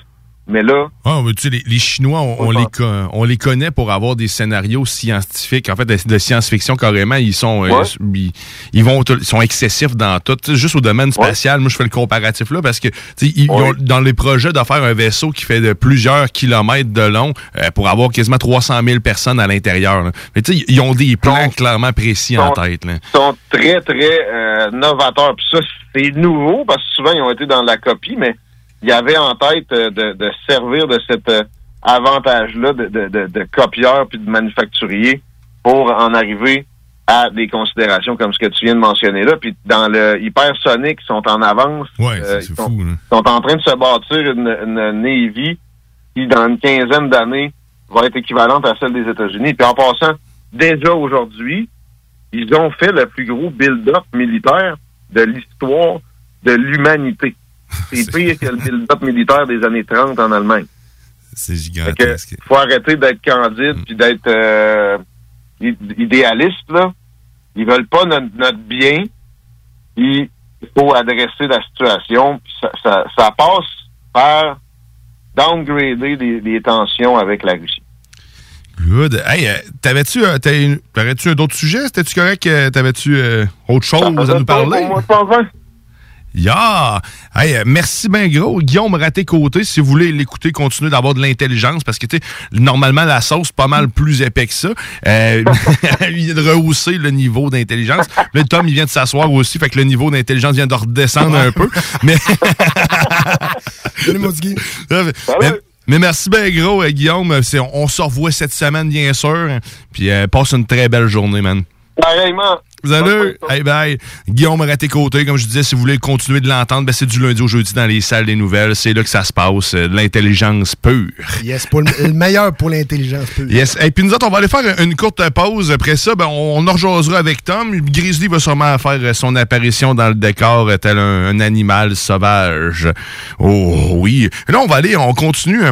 S18: mais là,
S3: Ah, mais tu sais, les, les Chinois, on, on les, on les connaît pour avoir des scénarios scientifiques, en fait, de, de science-fiction carrément. Ils sont, euh, ils, ils vont, ils sont excessifs dans tout. Juste au domaine spatial, moi, je fais le comparatif là parce que, tu sais, ils, ils ont dans les projets de faire un vaisseau qui fait de plusieurs kilomètres de long euh, pour avoir quasiment 300 000 personnes à l'intérieur. là. Mais tu sais, ils ont des plans clairement précis en tête. Là.
S18: sont très, très euh, novateurs. Puis ça, c'est nouveau parce que souvent, ils ont été dans la copie, mais il y avait en tête euh, de, de servir de cet euh, avantage-là de, de, de, de copieur puis de manufacturier pour en arriver à des considérations comme ce que tu viens de mentionner là. Puis dans le hypersonique, ils sont en avance.
S3: Ouais,
S18: Euh, ils
S3: fou.
S18: sont,
S3: là.
S18: sont en train de se bâtir une, une Navy qui, dans une quinzaine d'années, va être équivalente à celle des États-Unis. Puis en passant, déjà aujourd'hui, ils ont fait le plus gros build-up militaire de l'histoire de l'humanité. C'est pire que le build-up militaire des années 30 en Allemagne.
S3: C'est gigantesque.
S18: que faut arrêter d'être candide puis d'être euh, idéaliste là. Ils veulent pas notre, notre bien. Il faut adresser la situation. puis Ça, ça, ça passe par downgrader des tensions avec la Russie.
S3: Good. Hey, euh, t'avais-tu euh, t'aurais-tu d'autres sujets? C'était-tu correct? T'avais-tu euh, autre chose à nous parler?
S18: Pour moi.
S3: Yeah! Hey, euh, merci bien gros. Guillaume Raté-Côté, si vous voulez l'écouter, continuez d'avoir de l'intelligence parce que, tu sais, normalement, la sauce est pas mal plus épais que ça. Euh, il vient de rehausser le niveau d'intelligence. Là, Tom, il vient de s'asseoir aussi, fait que le niveau d'intelligence vient de redescendre un peu. Mais... mais, mais merci bien gros, euh, Guillaume. On se revoit cette semaine, bien sûr. Puis euh, passe une très belle journée, man.
S18: Pareillement.
S3: Salut! Hey, bye! Guillaume Raté-Côté, comme je disais, si vous voulez continuer de l'entendre, ben, c'est du lundi au jeudi dans les salles des nouvelles. C'est là que ça se passe. euh, de l'intelligence pure.
S19: Yes, pour le, le meilleur pour l'intelligence pure.
S3: Yes. Et puis nous autres, on va aller faire une courte pause. Après ça, ben, on, on en rejasera avec Tom. Grizzly va sûrement faire euh, son apparition dans le décor euh, tel un, un animal sauvage. Oh oui. Là, on va aller, on continue.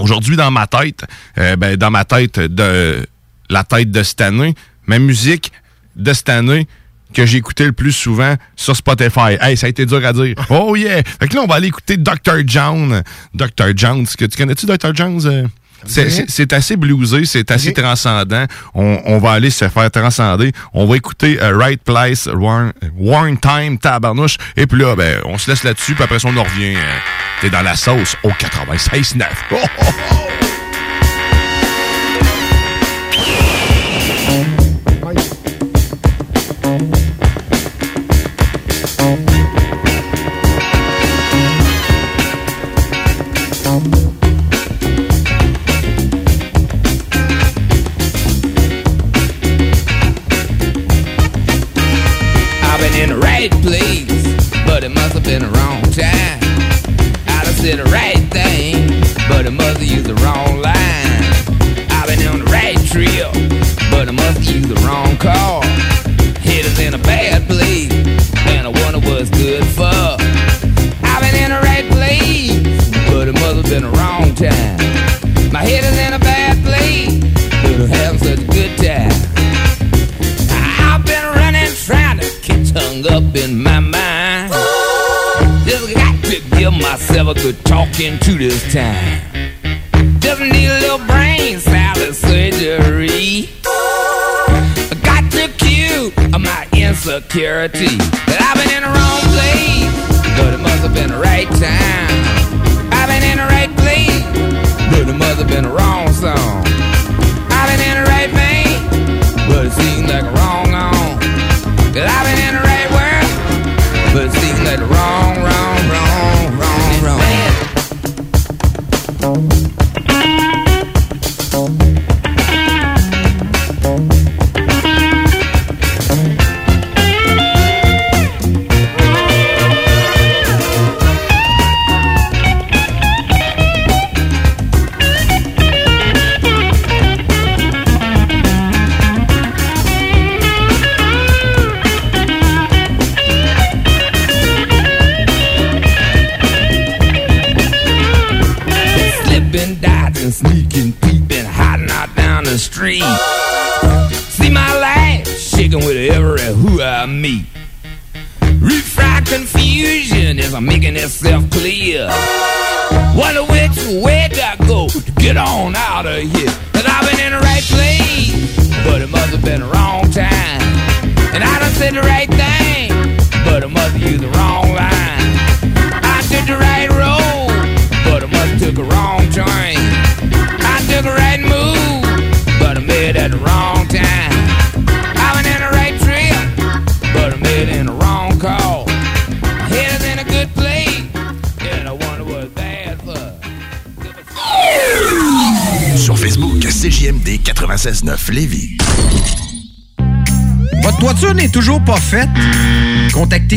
S3: Aujourd'hui, dans ma tête, euh, ben, dans ma tête de la tête de cette année, ma musique de cette année que j'ai écouté le plus souvent sur Spotify. Hey, ça a été dur à dire. Oh yeah! Fait que là, on va aller écouter Dr. John. Dr. Jones. Que, tu connais-tu Dr. Jones? euh? C'est- assez bluesé, c'est assez transcendant. On, on va aller se faire transcender. On va écouter euh, Right Place, Warn, Warn Time, Tabarnouche. Et puis là, ben, on se laisse là-dessus. Puis après ça, on en revient. euh, T'es dans la sauce au 96.9. Oh, oh, oh!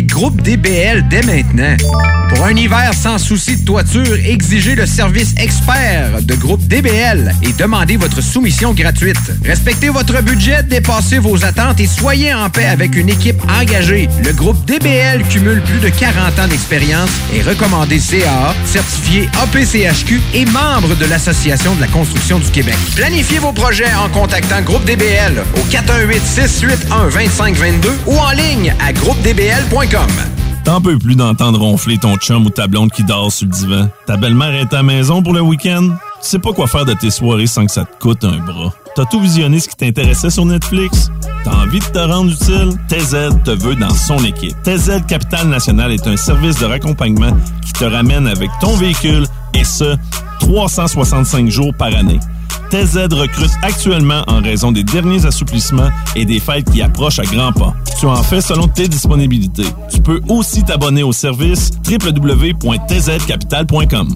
S12: Groupe DBL dès maintenant. Pour un hiver sans souci de toiture, exigez le service expert de Groupe DBL et demandez votre soumission gratuite. Respectez votre budget, dépassez vos attentes et soyez en paix avec une équipe engagée. Le Groupe DBL cumule plus de 40 ans d'expérience et recommandé CAA, certifié APCHQ et membre de l'Association de la construction du Québec. Planifiez vos projets en contactant Groupe DBL au 418 681 2522 ou en ligne à groupedbl.com.
S15: T'en peux plus d'entendre ronfler ton chum ou ta blonde qui dort sur le divan. Ta belle-mère est à la maison pour le week-end. Tu sais pas quoi faire de tes soirées sans que ça te coûte un bras. T'as tout visionné ce qui t'intéressait sur Netflix? Envie de te rendre utile? TZ te veut dans son équipe. TZ Capital National est un service de raccompagnement qui te ramène avec ton véhicule et ce, 365 jours par année. TZ recrute actuellement en raison des derniers assouplissements et des fêtes qui approchent à grands pas. Tu en fais selon tes disponibilités. Tu peux aussi t'abonner au service www.tzcapital.com.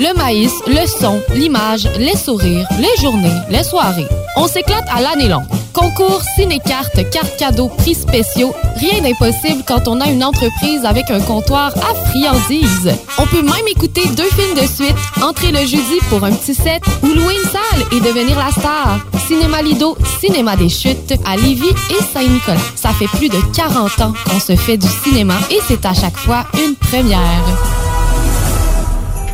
S20: Le maïs, le son, l'image, les sourires, les journées, les soirées. On s'éclate à l'année longue. Concours, ciné-cartes, cartes cadeaux, prix spéciaux, rien d'impossible quand on a une entreprise avec un comptoir à friandises. On peut même écouter deux films de suite, entrer le jeudi pour un petit set ou louer une salle et devenir la star. Cinéma Lido, cinéma des chutes à Lévis et Saint-Nicolas. Ça fait plus de 40 ans qu'on se fait du cinéma et c'est à chaque fois une première.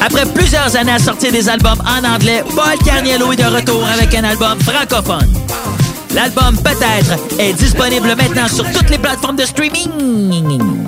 S16: Après plusieurs années à sortir des albums en anglais, Paul Carniello est de retour avec un album francophone. L'album Peut-être est disponible maintenant sur toutes les plateformes de streaming.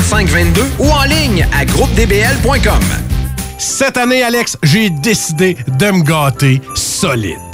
S12: 418-681-2522 ou en ligne à groupedbl.com.
S17: Cette année, Alex, j'ai décidé de me gâter solide.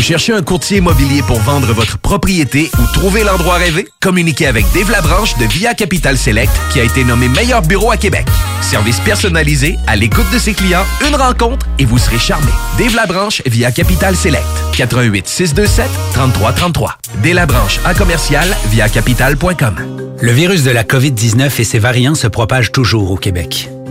S5: Vous cherchez un courtier immobilier pour vendre votre propriété ou trouver l'endroit rêvé? Communiquez avec Dave Labranche de Via Capital Select qui a été nommé meilleur bureau à Québec. Service personnalisé, à l'écoute de ses clients, une rencontre et vous serez charmé. Dave Labranche via Capital Select. 88 627 3333. Dave Labranche à commercial via capital.com.
S21: Le virus de la COVID-19 et ses variants se propagent toujours au Québec.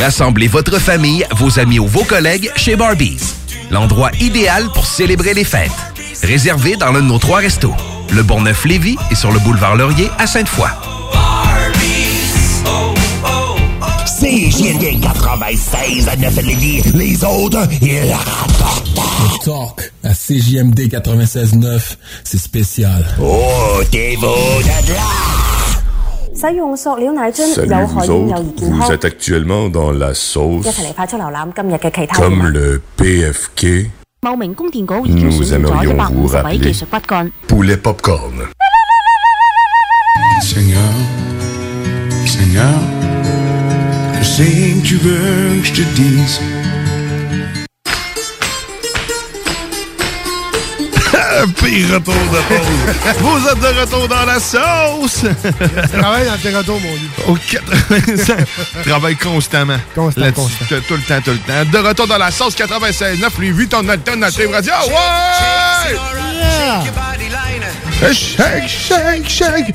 S5: Rassemblez votre famille, vos amis ou vos collègues chez Barbies. L'endroit idéal pour célébrer les fêtes. Réservé dans l'un de nos trois restos. Le Bonneuf-Lévis et sur le boulevard Laurier à Sainte-Foy.
S22: CJMD 96 à 9 Lévis. Les autres, ils rapportent.
S23: Le talk à CJMD 96.9, c'est spécial.
S22: Oh, t'es beau de là!
S24: Salut vous vous êtes actuellement dans la sauce comme le PFK. Nous aimerions vous rappeler poulet popcorn.
S25: Seigneur, Seigneur, je sais que tu veux que je te dise
S3: Pire retour de pause. Vous êtes de retour dans la sauce.
S19: Travaille dans tes retours, mon Dieu.
S3: Au 85. Travaille constamment.
S19: Constant.
S3: Tout, le temps, tout le temps. De retour dans la sauce 96.9, les 8 tonnes de tonnes à Télé Radio. Ouais! Eh, Shake, shake, shake.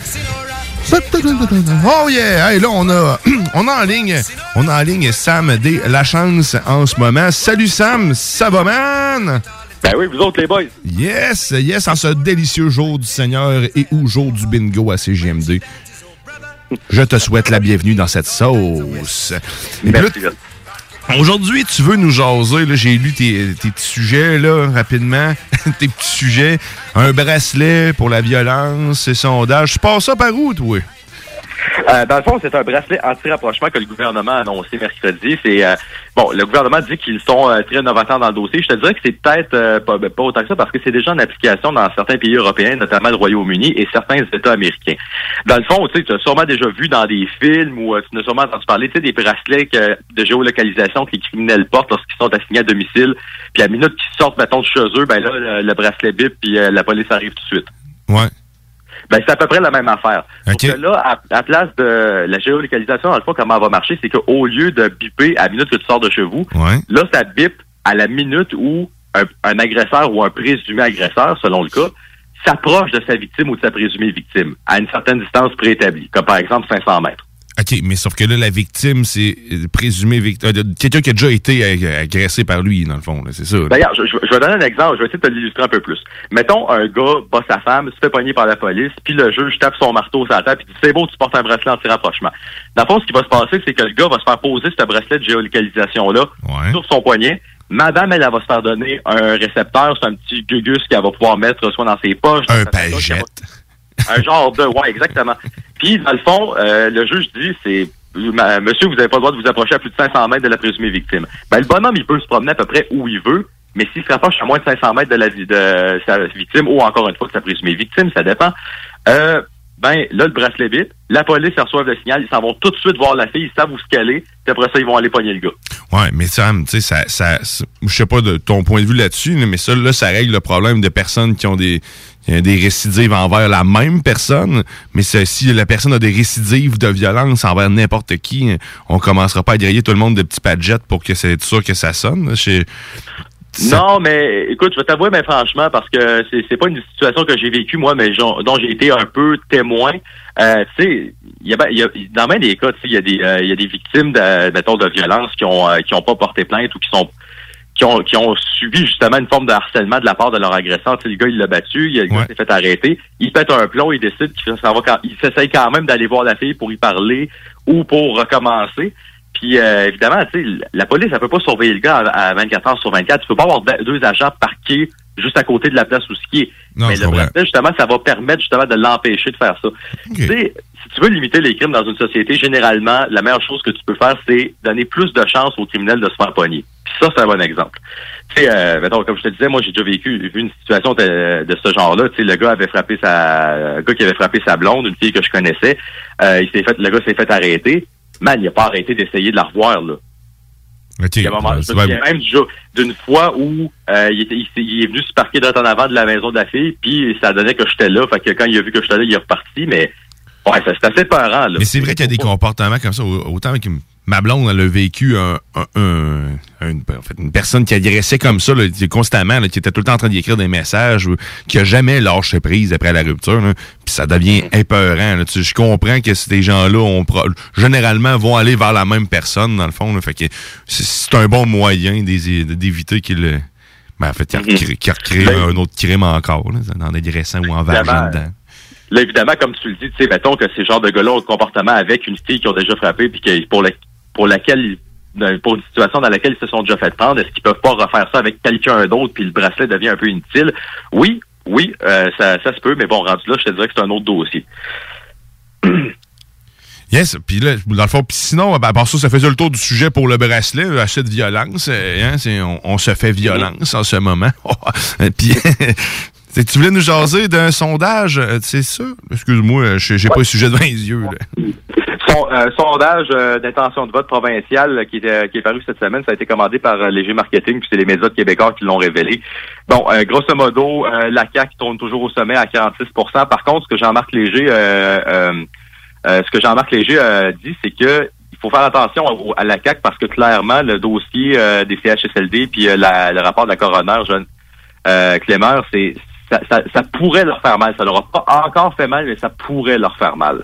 S3: Oh yeah! Hey, là, on a, on a en ligne, on a en ligne Sam D. La Chance en ce moment. Salut Sam, ça va man?
S26: Ben oui, vous autres les boys.
S3: Yes, yes, en ce délicieux jour du Seigneur et ou jour du bingo à CGMD. Je te souhaite la bienvenue dans cette sauce.
S26: Merci.
S3: Aujourd'hui, tu veux nous jaser, là, j'ai lu tes, tes petits sujets, là, rapidement, tes petits sujets, un bracelet pour la violence, et sondage. Tu passes ça par où, toi?
S26: Euh, dans le fond, c'est un bracelet anti-rapprochement que le gouvernement a annoncé mercredi. C'est euh, bon, le gouvernement dit qu'ils sont euh, très novateurs dans le dossier. Je te dirais que c'est peut-être euh, pas, ben, pas autant que ça parce que c'est déjà en application dans certains pays européens, notamment le Royaume-Uni et certains États américains. Dans le fond, tu as sûrement déjà vu dans des films ou euh, tu as sûrement entendu parler, des bracelets de géolocalisation que les criminels portent lorsqu'ils sont assignés à domicile. Puis à la minute qu'ils sortent, mettons, de chez eux, ben là, le, le bracelet bip puis la police arrive tout de suite.
S3: Ouais.
S26: Ben, c'est à peu près la même affaire. Sauf que là, à, à place de la géolocalisation, dans le fond, comment elle va marcher, c'est qu'au lieu de biper à la minute que tu sors de chez vous,
S3: Ouais.
S26: là, ça bip à la minute où un, un agresseur ou un présumé agresseur, selon le cas, s'approche de sa victime ou de sa présumée victime à une certaine distance préétablie, comme par exemple 500 mètres.
S3: OK, mais sauf que là, la victime, c'est euh, présumé victime. Quelqu'un qui a déjà été ag- agressé par lui, dans le fond, c'est ça.
S26: D'ailleurs, je, je- je vais donner un exemple, je vais essayer de te l'illustrer un peu plus. Mettons, un gars bat sa femme, se fait pogner par la police, puis le juge tape son marteau sur la table, puis dit c'est beau, tu portes un bracelet anti-rapprochement. Dans le fond, ce qui va se passer, c'est que le gars va se faire poser ce bracelet de géolocalisation-là sur son poignet. Madame, elle, elle va se faire donner un récepteur, c'est un petit gugus qu'elle va pouvoir mettre soit dans ses poches.
S3: Un pagette.
S26: un genre de ouais exactement puis dans le fond euh, le juge dit c'est monsieur vous n'avez pas le droit de vous approcher à plus de 500 mètres de la présumée victime ben le bonhomme il peut se promener à peu près où il veut Mais s'il se rapproche à moins de 500 mètres de la sa victime, ou encore une fois de sa présumée victime, ça dépend, euh, ben là, le bracelet bip, la police ils reçoivent le signal, ils s'en vont tout de suite voir la fille, ils savent où se caler, puis après ça, ils vont aller pogner le gars.
S3: Ouais, mais Sam, tu sais, ça, ça, je sais pas de ton point de vue là-dessus, là, mais ça, là, ça règle le problème de personnes qui ont des, qui ont des récidives envers la même personne. Mais si la personne a des récidives de violence envers n'importe qui, on commencera pas à griller tout le monde de petits padgettes pour que c'est sûr que ça sonne. Je-
S26: Non, mais écoute, je vais t'avouer, mais franchement, parce que c'est pas une situation que j'ai vécue, moi, mais dont j'ai été un peu témoin. Euh, tu sais, il y a, il y a- dans bien des cas, il y a des, euh, il y a des victimes de, de violence qui ont, euh, qui ont pas porté plainte ou qui sont qui ont, qui ont subi justement une forme de harcèlement de la part de leur agresseur. Tu sais, le gars, il l'a battu, il, le gars s'est fait arrêter. Il pète un plomb, il décide qu'il s'en va quand, il s'essaye quand même d'aller voir la fille pour y parler ou pour recommencer. Puis euh, évidemment, tu sais, la police, elle peut pas surveiller le gars à, à 24 heures sur 24. Tu peux pas avoir de- deux agents parqués juste à côté de la place où skier.
S3: Non,
S26: Mais le bracelet, justement, ça va permettre justement de l'empêcher de faire ça. Tu sais, si tu veux limiter les crimes dans une société, généralement, la meilleure chose que tu peux faire, c'est donner plus de chances aux criminels de se faire pogner. Ça, c'est un bon exemple. Tu sais, euh, mettons, comme je te disais, moi, j'ai déjà vécu vu une situation de, de ce genre-là. Tu sais, le gars avait frappé sa, un gars qui avait frappé sa blonde, une fille que je connaissais. Euh, il s'est fait, le gars s'est fait arrêter. Man, il a pas arrêté d'essayer de la revoir, là.
S3: OK.
S26: Il y a moment, je me même d'une fois où euh, il, était- il s'est- il est venu se parquer dans en avant de la maison de la fille, puis ça donnait que j'étais là. Fait que quand il a vu que j'étais là, il est reparti, mais ouais, c'est assez peurant, là.
S3: Mais c'est vrai qu'il y a des comportements comme ça. Au- Autant que ma blonde, elle a vécu un, un- un- un- en fait, une personne qui agressait comme ça, là, constamment, là, qui était tout le temps en train d'écrire des messages, qui a jamais lâché prise après la rupture. Puis ça devient épeurant. là. Je comprends que ces gens-là, généralement, vont aller vers la même personne, dans le fond. là. Fait que c'est- un bon moyen d'é- d'éviter qu'il... Ben, en fait, qu'il recrée un autre crime encore, là, en agressant ou en vageant
S26: Évidemment.
S3: dedans.
S26: Là, évidemment, comme tu le dis, tu sais, mettons que ces genres de gars-là ont un comportement avec une fille qui ont déjà frappé, puis que pour, la- pour laquelle, dans- pour une situation dans laquelle ils se sont déjà fait prendre, est-ce qu'ils peuvent pas refaire ça avec quelqu'un d'autre, puis le bracelet devient un peu inutile? Oui, oui, euh, ça, ça se peut, mais bon, rendu là, je te dirais que c'est un autre dossier.
S3: Yes, puis là, dans le fond, puis sinon, ben, à part ça, ça faisait le tour du sujet pour le bracelet, euh, achat de violence. euh, hein, c'est- on, on se fait violence en ce moment. puis, tu voulais nous jaser d'un sondage, euh, c'est ça? Excuse-moi, euh, j'ai j'ai pas le sujet devant les yeux. là.
S26: Son, euh, sondage euh, d'intention de vote provincial qui, était- qui est paru cette semaine, ça a été commandé par euh, Léger Marketing, puis c'est les médias québécois qui l'ont révélé. Bon, euh, grosso modo, euh, la CAQ tourne toujours au sommet à 46% Par contre, ce que Jean-Marc Léger, ce que Jean-Marc Léger dit, c'est que il faut faire attention au- à la CAQ parce que clairement, le dossier des CHSLD puis la- le rapport de la coroner, jeune Clémer, c'est ça, ça, ça pourrait leur faire mal. Ça leur a pas encore fait mal, mais ça pourrait leur faire mal.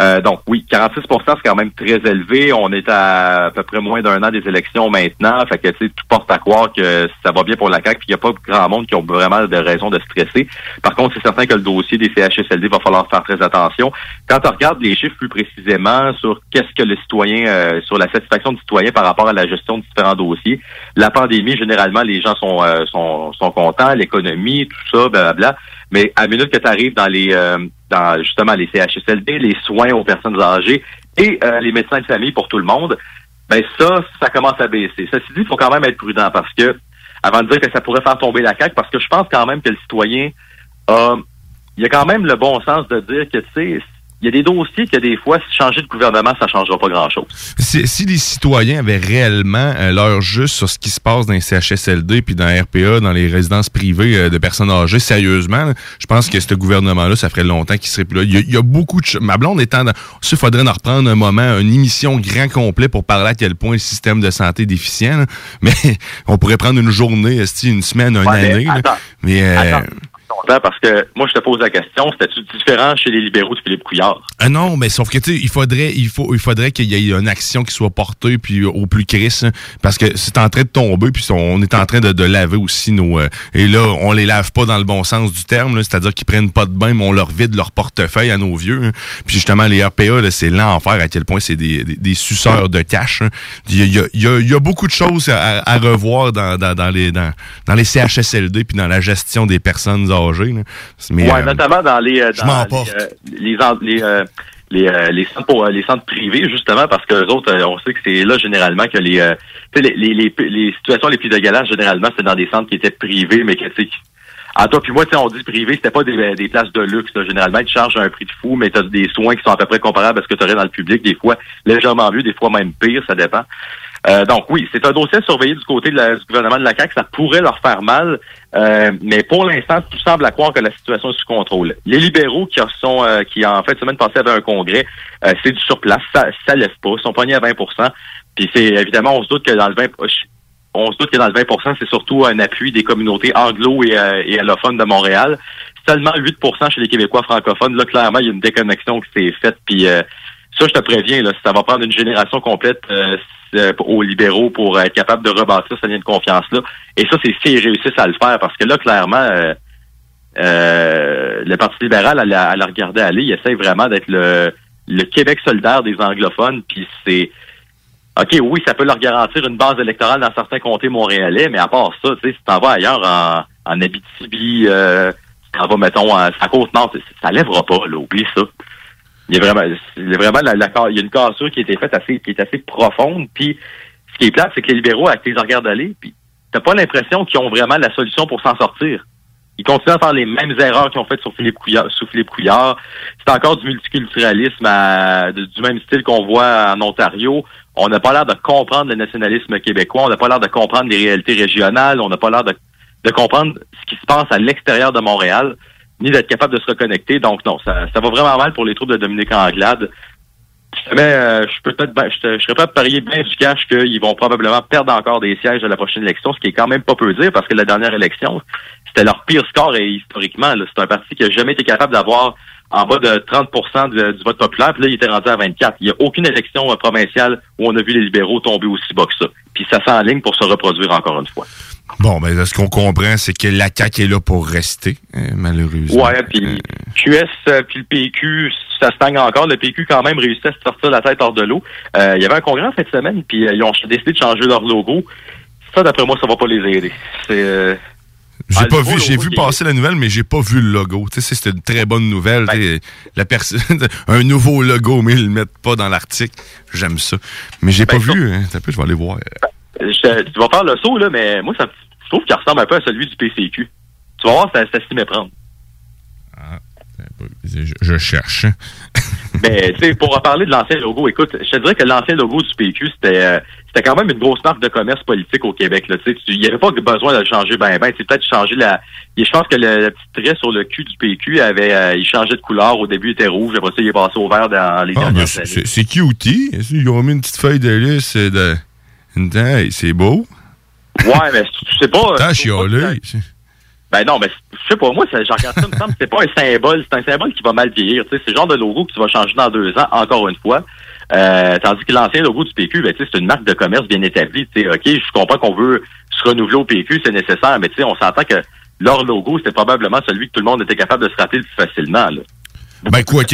S26: Euh, donc oui, 46% c'est quand même très élevé. On est à à peu près moins d'un an des élections maintenant. Fait que tu sais, tout porte à croire que ça va bien pour la CAQ, puis il n'y a pas grand monde qui ont vraiment de raison de stresser. Par contre, c'est certain que le dossier des CHSLD va falloir faire très attention. Quand on regarde les chiffres plus précisément sur qu'est-ce que le citoyen, euh, sur la satisfaction du citoyen par rapport à la gestion de différents dossiers, la pandémie, généralement, les gens sont, euh, sont, sont contents, l'économie, tout ça, blablabla. Mais à minute que tu arrives dans les euh, dans justement les CHSLD, les soins aux personnes âgées et euh, les médecins de famille pour tout le monde, ben ça, ça commence à baisser. Ceci dit, il faut quand même être prudent parce que avant de dire que ça pourrait faire tomber la CAQ, parce que je pense quand même que le citoyen a il y a quand même le bon sens de dire que tu sais, il y a des dossiers que des fois, si changer de gouvernement, ça changera pas grand-chose.
S3: Si, si les citoyens avaient réellement euh, l'heure juste sur ce qui se passe dans les CHSLD puis dans les RPA, dans les résidences privées euh, de personnes âgées, sérieusement, là, je pense que ce gouvernement-là, ça ferait longtemps qu'il serait plus là. Il y a, il y a beaucoup de... Ma blonde étant... Dans... Il faudrait en reprendre un moment, une émission grand complet pour parler à quel point le système de santé est déficient. là. Mais on pourrait prendre une journée, une semaine, une
S26: Ouais, mais
S3: année. là. Mais... euh,
S26: Attends, parce que moi, je te pose la question, c'était-tu différent chez les libéraux de Philippe Couillard?
S3: Ah non, mais sauf que tu il faudrait, il faut, il faudrait qu'il y ait une action qui soit portée puis au plus crisse, hein, parce que c'est en train de tomber puis on est en train de, laver aussi nos euh, et là on les lave pas dans le bon sens du terme, c'est-à-dire qu'ils prennent pas de bain, mais on leur vide leur portefeuille à nos vieux. hein. Puis justement les RPA, c'est l'enfer à quel point c'est des, des, suceurs de cash. hein. Il y a, y a- y a- beaucoup de choses à, à revoir dans, dans, dans les dans, dans les CHSLD puis dans la gestion des personnes âgées. là. Mais,
S26: ouais,
S3: euh,
S26: notamment dans les euh, dans les, euh, les, les, centres pour les centres privés justement parce que autres on sait que c'est là généralement que les, les, les, situations les plus dégueulasses généralement c'est dans des centres qui étaient privés mais que tu sais à toi puis moi tu sais on dit privé c'était pas des, des places de luxe là. généralement ils te chargent un prix de fou mais tu as des soins qui sont à peu près comparables à ce que tu aurais dans le public des fois légèrement mieux des fois même pire ça dépend euh, donc oui, c'est un dossier à surveiller du côté de la- du gouvernement de la CAQ. Ça pourrait leur faire mal, euh, mais pour l'instant, tout semble à croire que la situation est sous contrôle. Les libéraux qui sont, euh, qui en fait semaine passée avaient un congrès, euh, c'est du surplace, ça, ça lève pas, ils sont pognés à 20% Puis c'est évidemment, on se doute que dans le 20 on se doute que dans le 20 c'est surtout un appui des communautés anglo et, euh, et allophones de Montréal. Seulement 8% chez les Québécois francophones. Là, clairement, il y a une déconnexion qui s'est faite. Puis euh, ça, je te préviens, là, ça va prendre une génération complète euh, aux libéraux pour être capable de rebâtir ce lien de confiance-là. Et ça, c'est s'ils réussissent à le faire. Parce que là, clairement, euh, euh, le Parti libéral, à la, à aller, il essaie vraiment d'être le, le Québec solidaire des anglophones. Puis c'est... OK, oui, ça peut leur garantir une base électorale dans certains comtés montréalais, mais à part ça, tu sais, si t'en vas ailleurs en, en Abitibi, euh, si t'en vas, mettons, à, à Côte-Nord, ça lèvera pas, là, oublie ça. Il y a vraiment, il y a vraiment la, la- il y a une cassure qui a été faite assez, qui est assez profonde, puis ce qui est plate, c'est que les libéraux, avec les regards d'aller, puis t'as pas l'impression qu'ils ont vraiment la solution pour s'en sortir. Ils continuent à faire les mêmes erreurs qu'ils ont faites sur Philippe Couillard. Sous Philippe Couillard. C'est encore du multiculturalisme à- du même style qu'on voit en Ontario. On n'a pas l'air de comprendre le nationalisme québécois. On n'a pas l'air de comprendre les réalités régionales. On n'a pas l'air de, de comprendre ce qui se passe à l'extérieur de Montréal, ni d'être capable de se reconnecter. Donc non, ça, ça va vraiment mal pour les troupes de Dominique Anglade. Mais euh, je peux peut-être, ben, je, je serais pas parier bien du cash qu'ils vont probablement perdre encore des sièges à la prochaine élection, ce qui est quand même pas peu dire parce que la dernière élection, c'était leur pire score et historiquement. C'est un parti qui a jamais été capable d'avoir en bas de 30 de- du vote populaire, puis là, il était rendu à 24. Il n'y a aucune élection euh, provinciale où on a vu les libéraux tomber aussi bas que ça. Puis ça s'enligne pour se reproduire encore une fois.
S3: Bon, ben, là, ce qu'on comprend, c'est que la CAQ est là pour rester, euh, malheureusement.
S26: Ouais, puis QS euh, puis le PQ, ça stagne encore. Le PQ quand même réussit à se sortir la tête hors de l'eau. Euh, Il y avait un congrès en fin de semaine, puis euh, ils ont décidé de changer leur logo. Ça, d'après moi, ça va pas les aider. C'est euh,
S3: J'ai
S26: ah,
S3: pas vu, j'ai vu
S26: est-
S3: passer la nouvelle, mais j'ai pas vu le logo. Tu sais, c'était une très bonne nouvelle. La personne, un nouveau logo, mais ils le mettent pas dans l'article. J'aime ça. Mais j'ai pas vu. Hein. Un peu, je vais aller voir.
S26: Je- tu vas faire le saut, là, mais moi, ça, je trouve qu'il ressemble un peu à celui du PCQ. Tu vas voir, ça, ça s'y méprendre.
S3: Je, je cherche.
S26: Mais tu sais, pour en parler de l'ancien logo, écoute, je te dirais que l'ancien logo du PQ, c'était euh, c'était quand même une grosse marque de commerce politique au Québec. Là, tu sais, tu- il n'y avait pas besoin de le changer ben ben. C'est peut-être changer la. et je pense que le, le petit trait sur le cul du PQ avait euh, il changeait de couleur. Au début, il était rouge. Après ça, il est passé au vert dans les
S3: Ah,
S26: dernières
S3: c'est-
S26: années.
S3: c'est cute. Ils ont mis une petite feuille de lys Hey, c'est beau.
S26: Ouais, mais tu sais pas.
S3: T'as
S26: je que- Ben non, mais je sais pas, moi, j'en regarde ça, me semble que c'est pas un symbole, c'est un symbole qui va mal vieillir. C'est le genre de logo que tu vas changer dans deux ans, encore une fois. Euh, tandis que l'ancien logo du PQ, ben, c'est une marque de commerce bien établie. OK, je comprends qu'on veut se renouveler au PQ, c'est nécessaire, mais tu sais, on s'entend que leur logo, c'était probablement celui que tout le monde était capable de se rater le plus facilement. Là.
S3: Ben, quoi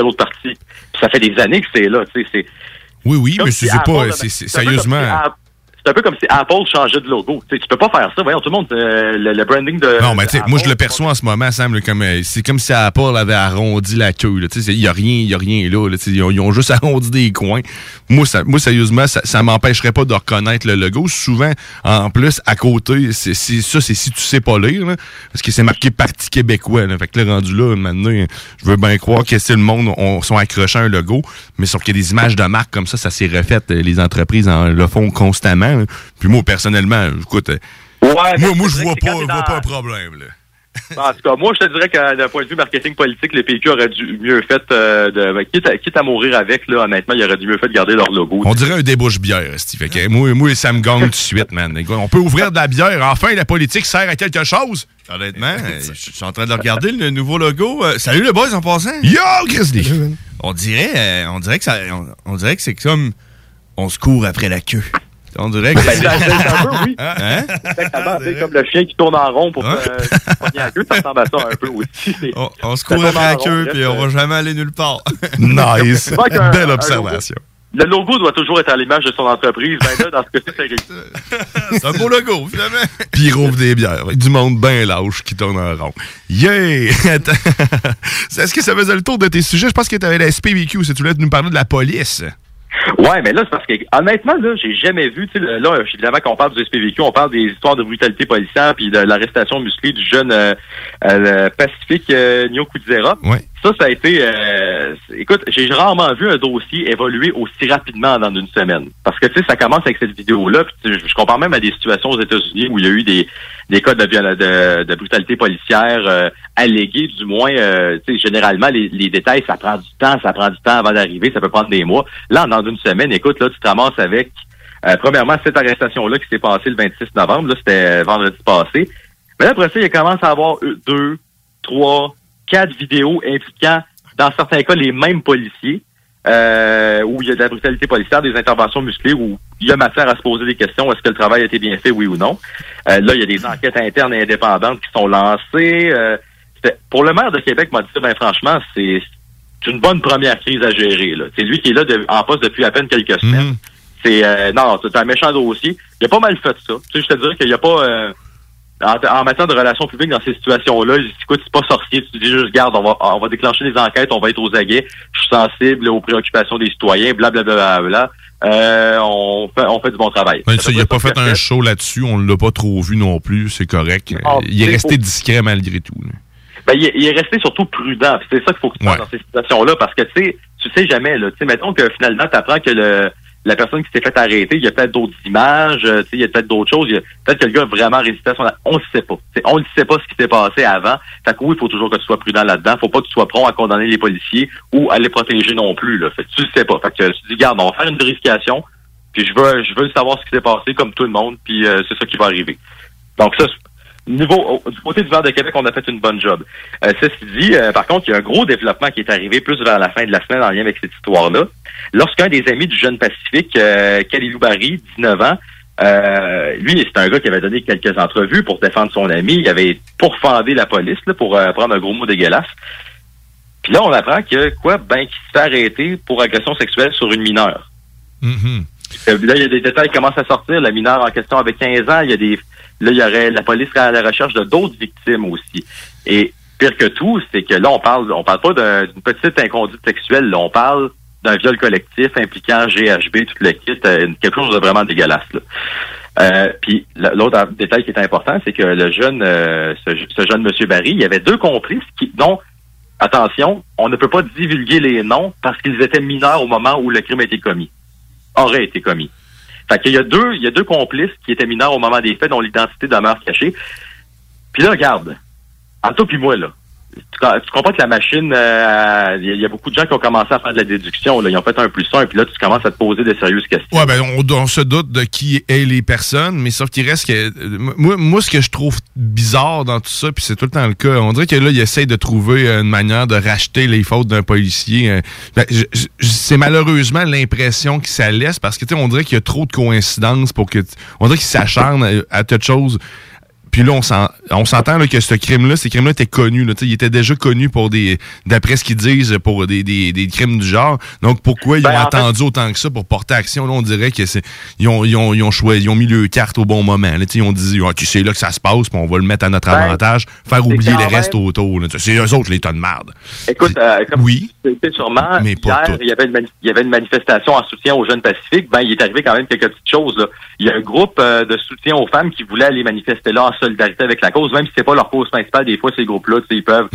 S26: autre partie. Puis ça fait des années que c'est là, tu sais, c'est...
S3: Oui, oui,
S26: Comme
S3: mais c'est pas. c'est- c'est- Sérieusement.
S26: C'est un peu comme si Apple changeait de logo. Tu sais, tu peux pas faire ça. Voyons, tout le monde, euh, le, le branding de.
S3: Non, mais tu sais, moi, je le perçois en ce moment, Sam, comme, euh, c'est comme si Apple avait arrondi la queue. là, tu sais, Il n'y a rien, il y a rien là. là, ils, ont, ils ont juste arrondi des coins. Moi, ça, moi sérieusement, ça, ça m'empêcherait pas de reconnaître le logo. Souvent, en plus, à côté, c'est ça, c'est si tu sais pas lire, là, parce que c'est marqué Parti québécois. Là, fait que là, rendu là, maintenant, je veux bien croire que si le monde on, sont accrochés à un logo, mais sauf qu'il y a des images de marque comme ça, ça s'est refait. euh, Les entreprises en, le font constamment. Là. Puis moi, personnellement, écoute, euh,
S26: Ouais, mais
S3: moi, moi je vois pas, vois
S26: dans-
S3: pas un problème. Là.
S26: En tout cas, moi, je te dirais que d'un point de vue marketing politique, le PQ aurait dû mieux fait euh, de. ben, quitte, à, quitte à mourir avec, là, honnêtement, il aurait dû mieux fait de garder leur logo.
S3: On dirait un débouche-bière, Steve. Fait que moi, moi, ça me gagne tout de suite, man. On peut ouvrir de la bière. Enfin, la politique sert à quelque chose. Honnêtement, euh, je suis en train de le regarder, le nouveau logo. Euh, salut les boys en passant. Yo, Grizzly! On dirait, euh, on dirait que ça, on, on dirait que c'est comme on se court après la queue. On dirait que
S26: Ben, c'est- c'est un peu, oui.
S3: Hein?
S26: Exactement, c'est comme le chien qui tourne en rond pour euh, se pogner la queue, ça ressemble à ça un peu aussi.
S3: On, on se court après la queue, puis on
S26: euh,
S3: va jamais aller nulle part. nice.
S26: Qu'un-
S3: Belle
S26: un
S3: observation.
S26: le logo doit toujours être à l'image de son entreprise. Ben là, dans ce cas-ci, c'est réussi.
S3: C'est un beau logo, finalement. Puis il rouvre des bières. Du monde bien lâche qui tourne en rond. Yeah! Est-ce que ça faisait le tour de tes sujets? Je pense que tu avais la SPVQ, si tu voulais nous parler de la police.
S26: Ouais, mais là, c'est parce que, honnêtement, là, j'ai jamais vu, tu sais, là, évidemment, quand on parle du SPVQ, on parle des histoires de brutalité policière puis de l'arrestation musclée du jeune euh, euh, Pacifique euh, Nyo Kudzera.
S3: Ouais.
S26: Ça, ça a été, euh, écoute, j'ai rarement vu un dossier évoluer aussi rapidement dans une semaine. Parce que, tu sais, ça commence avec cette vidéo-là, je, compare même à des situations aux États-Unis où il y a eu des, des cas de, de, de brutalité policière euh, allégués, du moins, euh, tu sais, généralement, les, les détails, ça prend du temps, ça prend du temps avant d'arriver, ça peut prendre des mois. Là, dans une semaine, écoute, là, tu te ramasses avec, euh, premièrement, cette arrestation-là qui s'est passée le 26 novembre, là, c'était euh, vendredi passé. Mais là, après ça, il commence à avoir deux, trois, quatre vidéos impliquant, dans certains cas, les mêmes policiers, euh, où il y a de la brutalité policière, des interventions musclées, où il y a matière à se poser des questions, est-ce que le travail a été bien fait, oui ou non. Euh, là, il y a des enquêtes internes et indépendantes qui sont lancées. Euh, pour le maire de Québec, m'a dit, ben franchement, c'est c'est une bonne première crise à gérer. là. C'est lui qui est là de- en poste depuis à peine quelques semaines. C'est euh, non, c'est un méchant dossier. Il a pas mal fait ça. Tu sais, je te dirais qu'il n'y a pas euh, en, en matière de relations publiques dans ces situations-là, il dit, écoute, c'est pas sorcier, tu dis juste garde, on va on va déclencher des enquêtes, on va être aux aguets, je suis sensible aux préoccupations des citoyens, blablabla. Bla, bla, bla. Euh, on fait on fait du bon travail.
S3: Ben,
S26: Ça
S3: il
S26: veut
S3: a
S26: pas
S3: fait un show là-dessus. On l'a pas trop vu non plus. C'est correct.
S26: Ah,
S3: il est resté
S26: faux.
S3: discret malgré tout. là.
S26: Ben, il, est, il est resté surtout prudent. C'est ça qu'il faut que tu fasses dans ces situations-là, parce que tu sais, tu sais jamais. Là, tu sais, mettons que finalement, tu apprends que le, la personne qui s'est fait arrêter, il y a peut-être d'autres images, euh, il y a peut-être d'autres choses. Peut-être que le gars a vraiment résisté à son... On ne sait pas. On ne sait pas ce qui s'est passé avant. Fait que il faut toujours que tu sois prudent là-dedans. faut pas que tu sois prompt à condamner les policiers ou à les protéger non plus. Là. Tu le sais pas. Fait que tu dis, garde, on va faire une vérification, puis je veux, je veux savoir ce qui s'est passé comme tout le monde, puis euh, c'est ça qui va arriver. Donc ça, Niveau, au- du côté du Vert de Québec, on a fait une bonne job. Euh, ceci dit, euh, par contre, il y a un gros développement qui est arrivé plus vers la fin de la semaine en lien avec cette histoire-là. Lorsqu'un des amis du jeune Pacifique, euh, Khalilou Barry, 19 ans, euh, lui, c'est un gars qui avait donné quelques entrevues pour défendre son ami. Il avait pourfendé la police là, pour euh, prendre un gros mot dégueulasse. Puis là, on apprend que quoi, ben, qu'il se fait arrêter pour agression sexuelle sur une mineure. Euh, Là, il y a des détails qui commencent à sortir. La mineure en question avait 15 ans. Il y a des, là, il y aurait, la police serait à la recherche de d'autres victimes aussi. Et pire que tout, c'est que là, on parle, on parle pas d'un- d'une petite inconduite sexuelle. Là, on parle d'un viol collectif impliquant GHB, tout le kit, euh, quelque chose de vraiment dégueulasse. Euh, puis l'autre détail qui est important, c'est que le jeune, euh, ce, ce jeune monsieur Barry, il y avait deux complices qui, dont, attention, on ne peut pas divulguer les noms parce qu'ils étaient mineurs au moment où le crime a été commis aurait été commis. Fait qu'il y a deux, il y a deux complices qui étaient mineurs au moment des faits dont l'identité demeure cachée. Puis là, regarde, entre toi puis moi, là, tu, co- tu comprends que la machine, euh, il il y a beaucoup de gens qui ont commencé à faire de la déduction. Là. Ils ont fait un plus un, puis là, tu commences à te poser des sérieuses questions.
S3: Ouais, ben, on, se doute de qui est les personnes, mais sauf qu'il reste que. euh, Moi, moi, ce que je trouve bizarre dans tout ça, puis c'est tout le temps le cas, on dirait que là, il essaie de trouver une manière de racheter les fautes d'un policier. euh, ben, c'est malheureusement l'impression que ça laisse parce que, tu on dirait qu'il y a trop de coïncidences pour que. On dirait qu'il s'acharne à, à toute chose. Puis là, on s'en- on s'entend que ce crime-là, ces crimes-là étaient connus. Là, Tu sais, ils étaient déjà connus pour des, d'après ce qu'ils disent, pour des, des, des crimes du genre. Donc pourquoi ils
S26: Ben,
S3: ont
S26: en fait-
S3: attendu autant que ça pour porter action? Là, on dirait que c'est, ils ont, ils ont, ils ont choisi, ils ont mis le carte au bon moment. Là, Tu sais, ils ont dit, ah, tu sais là que ça se passe, puis on va le mettre à notre
S26: Ben,
S3: avantage, faire oublier les
S26: même-
S3: restes autour. C'est eux autres les tonnes de marde.
S26: Écoute, euh, comme
S3: oui,
S26: sûrement,
S3: mais pas
S26: hier, il y, avait une mani- il y avait une manifestation en soutien aux jeunes pacifiques. Ben, il est arrivé quand même quelques petites choses. Là. Il y a un groupe euh, de soutien aux femmes qui voulait aller manifester là en solidarité avec la cause, même si c'est pas leur cause principale. Des fois, ces groupes-là, tu sais, ils peuvent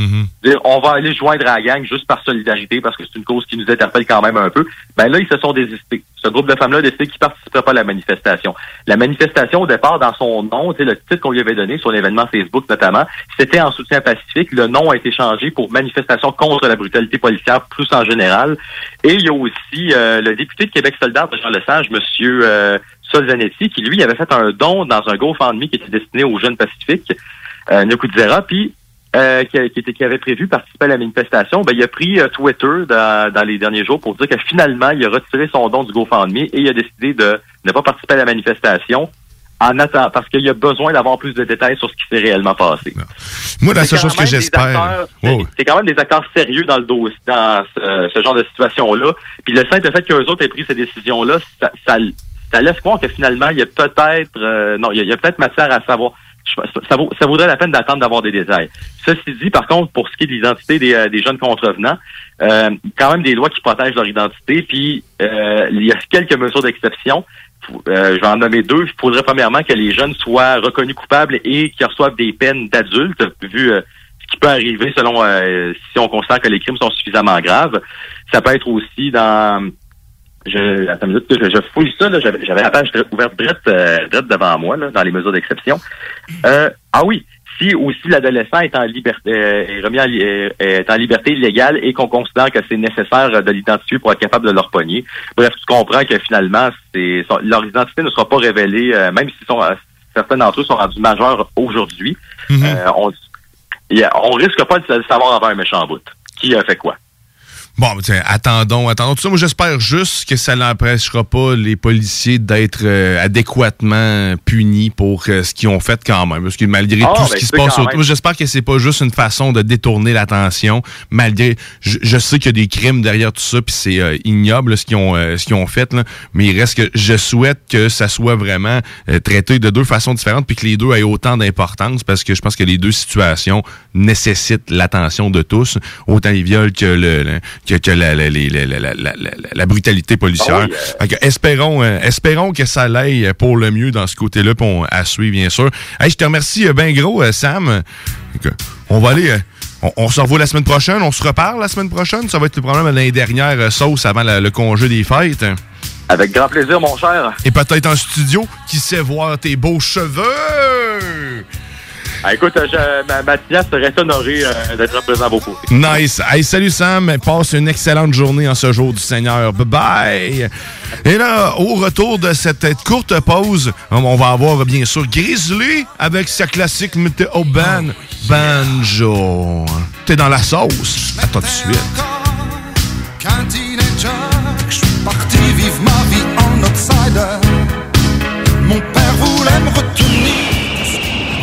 S26: dire on va aller joindre à la gang juste par solidarité parce que c'est une cause qui nous interpelle quand même un peu. Ben là, ils se sont désistés. Ce groupe de femmes-là a décidé qu'ils ne participeraient pas à la manifestation. La manifestation, au départ, dans son nom, le titre qu'on lui avait donné sur l'événement Facebook notamment, c'était en soutien pacifique. Le nom a été changé pour manifestation contre la brutalité policière plus en général. Et il y a aussi euh, le député de Québec solidaire, Jean Lesage, Monsieur euh, Solzanetti, qui lui avait fait un don dans un GoFundMe qui était destiné aux jeunes pacifiques, euh, puis euh, qui, qui, était, qui avait prévu participer à la manifestation, ben, il a pris euh, Twitter dans, dans les derniers jours pour dire que finalement, il a retiré son don du GoFundMe et il a décidé de ne pas participer à la manifestation en attendant, parce qu'il a besoin d'avoir plus de détails sur ce qui s'est réellement passé.
S3: Moi, la seule chose que j'espère.
S26: C'est quand même des acteurs sérieux dans le dossier, dans ce, ce genre de situation-là. Puis le simple fait qu'eux autres aient pris ces décisions-là, ça, ça, ça laisse croire que finalement, il y a peut-être euh, non, il y a, peut-être matière à savoir. Ça, vaut- ça vaudrait la peine d'attendre d'avoir des détails. Ceci dit, par contre, pour ce qui est de l'identité des, euh, des jeunes contrevenants, euh, quand même des lois qui protègent leur identité, puis euh, il y a quelques mesures d'exception. Euh, je vais en nommer deux. Il faudrait premièrement que les jeunes soient reconnus coupables et qu'ils reçoivent des peines d'adultes, vu euh, ce qui peut arriver selon euh, si on considère que les crimes sont suffisamment graves. Ça peut être aussi dans je, attends une minute, je, je fouille ça, là, j'avais, j'avais la page ouverte drette, euh, drette devant moi, là, dans les mesures d'exception. Euh, ah oui, si aussi l'adolescent est en liberté, euh, est remis en, li- euh, est en liberté illégale et qu'on considère que c'est nécessaire de l'identifier pour être capable de leur pogner. Bref, tu comprends que finalement, c'est, leur identité ne sera pas révélée, même si sont, certains d'entre eux sont rendus majeurs aujourd'hui. Euh, on, on risque pas de savoir avant un méchant bout. Qui a fait quoi?
S3: Bon, ben, tiens, attendons, attendons. Tout ça, moi, j'espère juste que ça n'empêchera pas les policiers d'être euh, adéquatement punis pour euh, ce qu'ils ont fait quand même. Parce que malgré
S26: Ah,
S3: tout
S26: ben,
S3: ce qui se passe autour, j'espère que c'est pas juste une façon de détourner l'attention. Malgré, je, je sais qu'il y a des crimes derrière tout ça, puis c'est euh, ignoble là, ce qu'ils ont, euh, ce qu'ils ont fait. Là, mais il reste que je souhaite que ça soit vraiment euh, traité de deux façons différentes, puis que les deux aient autant d'importance, parce que je pense que les deux situations nécessitent l'attention de tous, autant les viols que le, le- que, que la, la, brutalité policière.
S26: Ah oui, euh.
S3: Fait que espérons, euh, espérons que ça l'aille pour le mieux dans ce côté-là, on à suivre, bien sûr. Hey, je te remercie bien gros, euh, Sam. On va aller. euh, on, on se revoit la semaine prochaine. On se reparle la semaine prochaine. Ça va être le problème de l'année dernière euh, sauce avant la- le congé des fêtes.
S26: Avec grand plaisir, mon cher.
S3: Et peut-être en studio qui sait voir tes beaux cheveux.
S26: Ah, écoute, je, ma, Mathias serait honoré euh, d'être présent à vos côtés.
S3: Nice. Hey, salut Sam. Passe une excellente journée en ce jour du Seigneur. Bye bye. Et là, au retour de cette courte pause, on va avoir bien sûr Grizzly avec sa classique météo ban banjo. T'es dans la sauce. À tout de suite.
S27: Je suis parti vivre ma vie en outsider. Mon père voulait me retenir.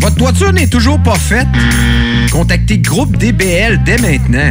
S12: Votre toiture n'est toujours pas faite? Contactez Groupe DBL dès maintenant.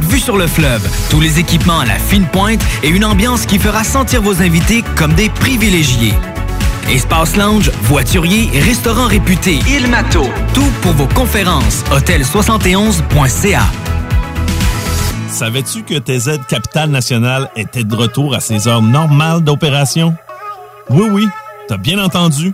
S13: vue sur le fleuve, tous les équipements à la fine pointe et une ambiance qui fera sentir vos invités comme des privilégiés. Espace lounge, voiturier, restaurant réputé, Il Mato, tout pour vos conférences. Hôtel71.ca.
S28: Savais-tu que TZ Capital National était de retour à ses heures normales d'opération? Oui, oui, t'as bien entendu.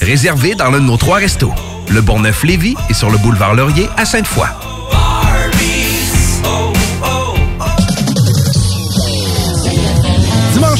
S5: Réservé dans l'un de nos trois restos. Le Bonneuf-Lévis et sur le boulevard Laurier à Sainte-Foy.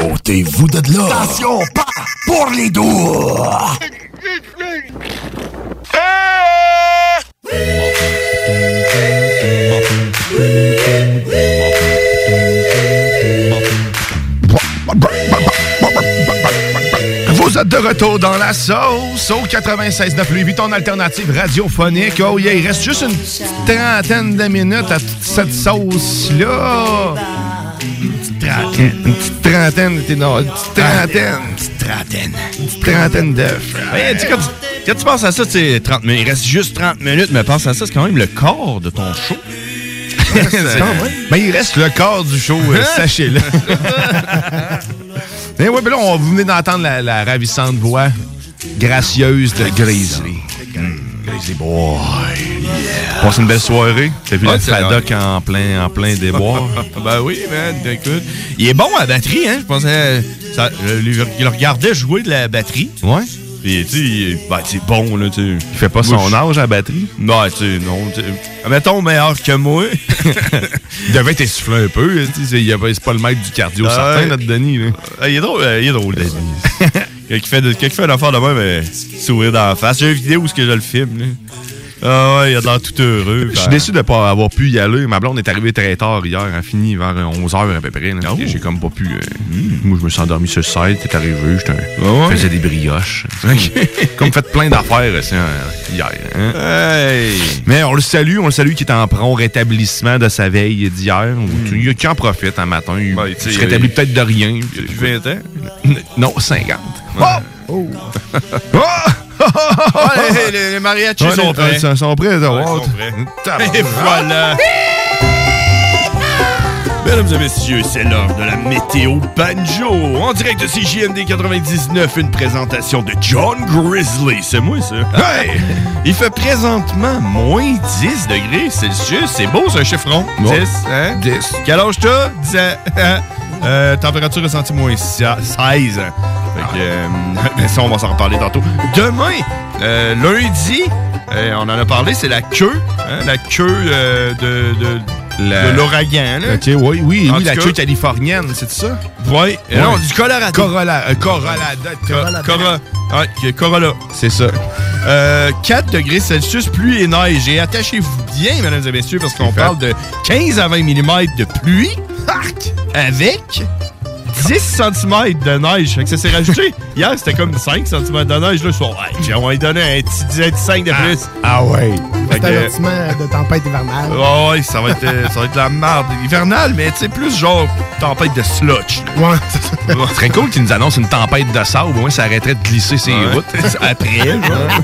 S22: Ôtez-vous de là! Attention, pas pour les doigts!
S3: Vous êtes de retour dans la sauce au 96.9 Louis ton alternative radiophonique. Oh yeah, il reste juste une trentaine de minutes à toute cette sauce-là. Trentaine. Une petite trentaine, t'es non, une petite trentaine. Une petite trentaine. Une petite trentaine d'œufs.
S29: Tu quand, tu, quand tu penses à ça, c'est 30 minutes. Il reste juste 30 minutes, mais pense à ça, c'est quand même le corps de ton show.
S3: Ben, il reste le corps du show, euh, sachez-le. Et ouais, ben là, on, vous venez d'entendre la, la ravissante voix gracieuse de Grizzly. Grizzly Boy. Passe une belle soirée. T'as vu
S29: Ouais,
S3: la Fadoc en plein, en plein déboire?
S29: ben oui, man, écoute. Il est bon à la batterie, hein? Je pensais. Ça, je le- regardais jouer de la batterie.
S3: Ouais.
S29: Puis, tu sais, il- ben, c'est bon, là, tu.
S3: Il fait pas son âge à la batterie?
S29: Non, tu sais, non. Mettons meilleur que moi.
S3: Il devait t'essouffler un peu. tu sais, il y a pas- C'est pas le maître du cardio
S29: Ah
S3: certain,
S29: ouais.
S3: notre Denis. Là.
S29: Ah, il est drôle, euh, il est drôle, Denis. Il fait, de- fait une affaire de même, euh, sourire dans la face. J'ai une vidéo où ce que je le filme, là. Ah ouais, il a l'air tout heureux.
S3: Je suis déçu de ne pas avoir pu y aller. Ma blonde est arrivée très tard hier. Elle a fini vers 11h à peu près.
S29: Oh.
S3: J'ai comme pas pu. euh, Moi, je me suis endormi sur le site. T'es arrivé. Je
S29: Ah ouais?
S3: faisais des brioches. comme fait plein d'affaires euh, euh, hier. hein. Mais on le salue. On le salue qui est en prompt rétablissement de sa veille d'hier. Il y a qui en profite un matin. Il,
S29: Ben,
S3: il se rétablit
S29: il-
S3: peut-être de rien.
S29: Depuis 20 ans?
S3: Non, 50.
S29: Oh!
S3: Oh!
S29: les, les- les mariachis
S3: Ouais,
S29: sont
S3: les-
S29: prêts.
S3: Ils sont prêts.
S29: Ouais, sont prêts. Et voilà. Mesdames et messieurs, c'est l'heure de la météo banjo. En direct de CJMD 99, une présentation de John Grizzly. C'est moi, ça. Hey! Il fait présentement moins 10 degrés Celsius. C'est beau, c'est un chiffron. 10, hein?
S3: 10.
S29: Quel âge t'as? 10 ans. Euh, température ressentie moins 16. Fait que, euh, mais ça, on va s'en reparler tantôt. Demain, euh, lundi, euh, on en a parlé, c'est la queue. hein, la queue de, de,
S3: La-
S29: de l'ouragan. là.
S3: Ok, oui, oui,
S29: En
S3: oui, la queue californienne, c'est ça?
S29: Oui.
S3: Ouais.
S29: Non, du Colorado.
S3: Corolla, euh, Corolla,
S29: Corolla. Corolla.
S3: C'est ça.
S29: Euh, 4 degrés Celsius, pluie et neige. Et attachez-vous bien, mesdames et messieurs, parce qu'on parle de 15 à 20 mm de pluie arc, avec 10 cm de neige. Fait que ça s'est rajouté. Hier, c'était comme 5 cm de neige. Là, je suis ouais, on va lui donner un petit 10 5 de plus.
S3: Ah, ouais.
S19: C'est un avertissement de tempête hivernale.
S29: Ouais, ouais, ça va être, euh, ça va être de la merde hivernale, mais tu sais, plus genre tempête de sludge.
S19: Ouais,
S3: Ce serait cool qu'ils nous annoncent une tempête de sable. Au moins, ça arrêterait de glisser ses
S29: Ouais.
S3: routes.
S29: Après, genre.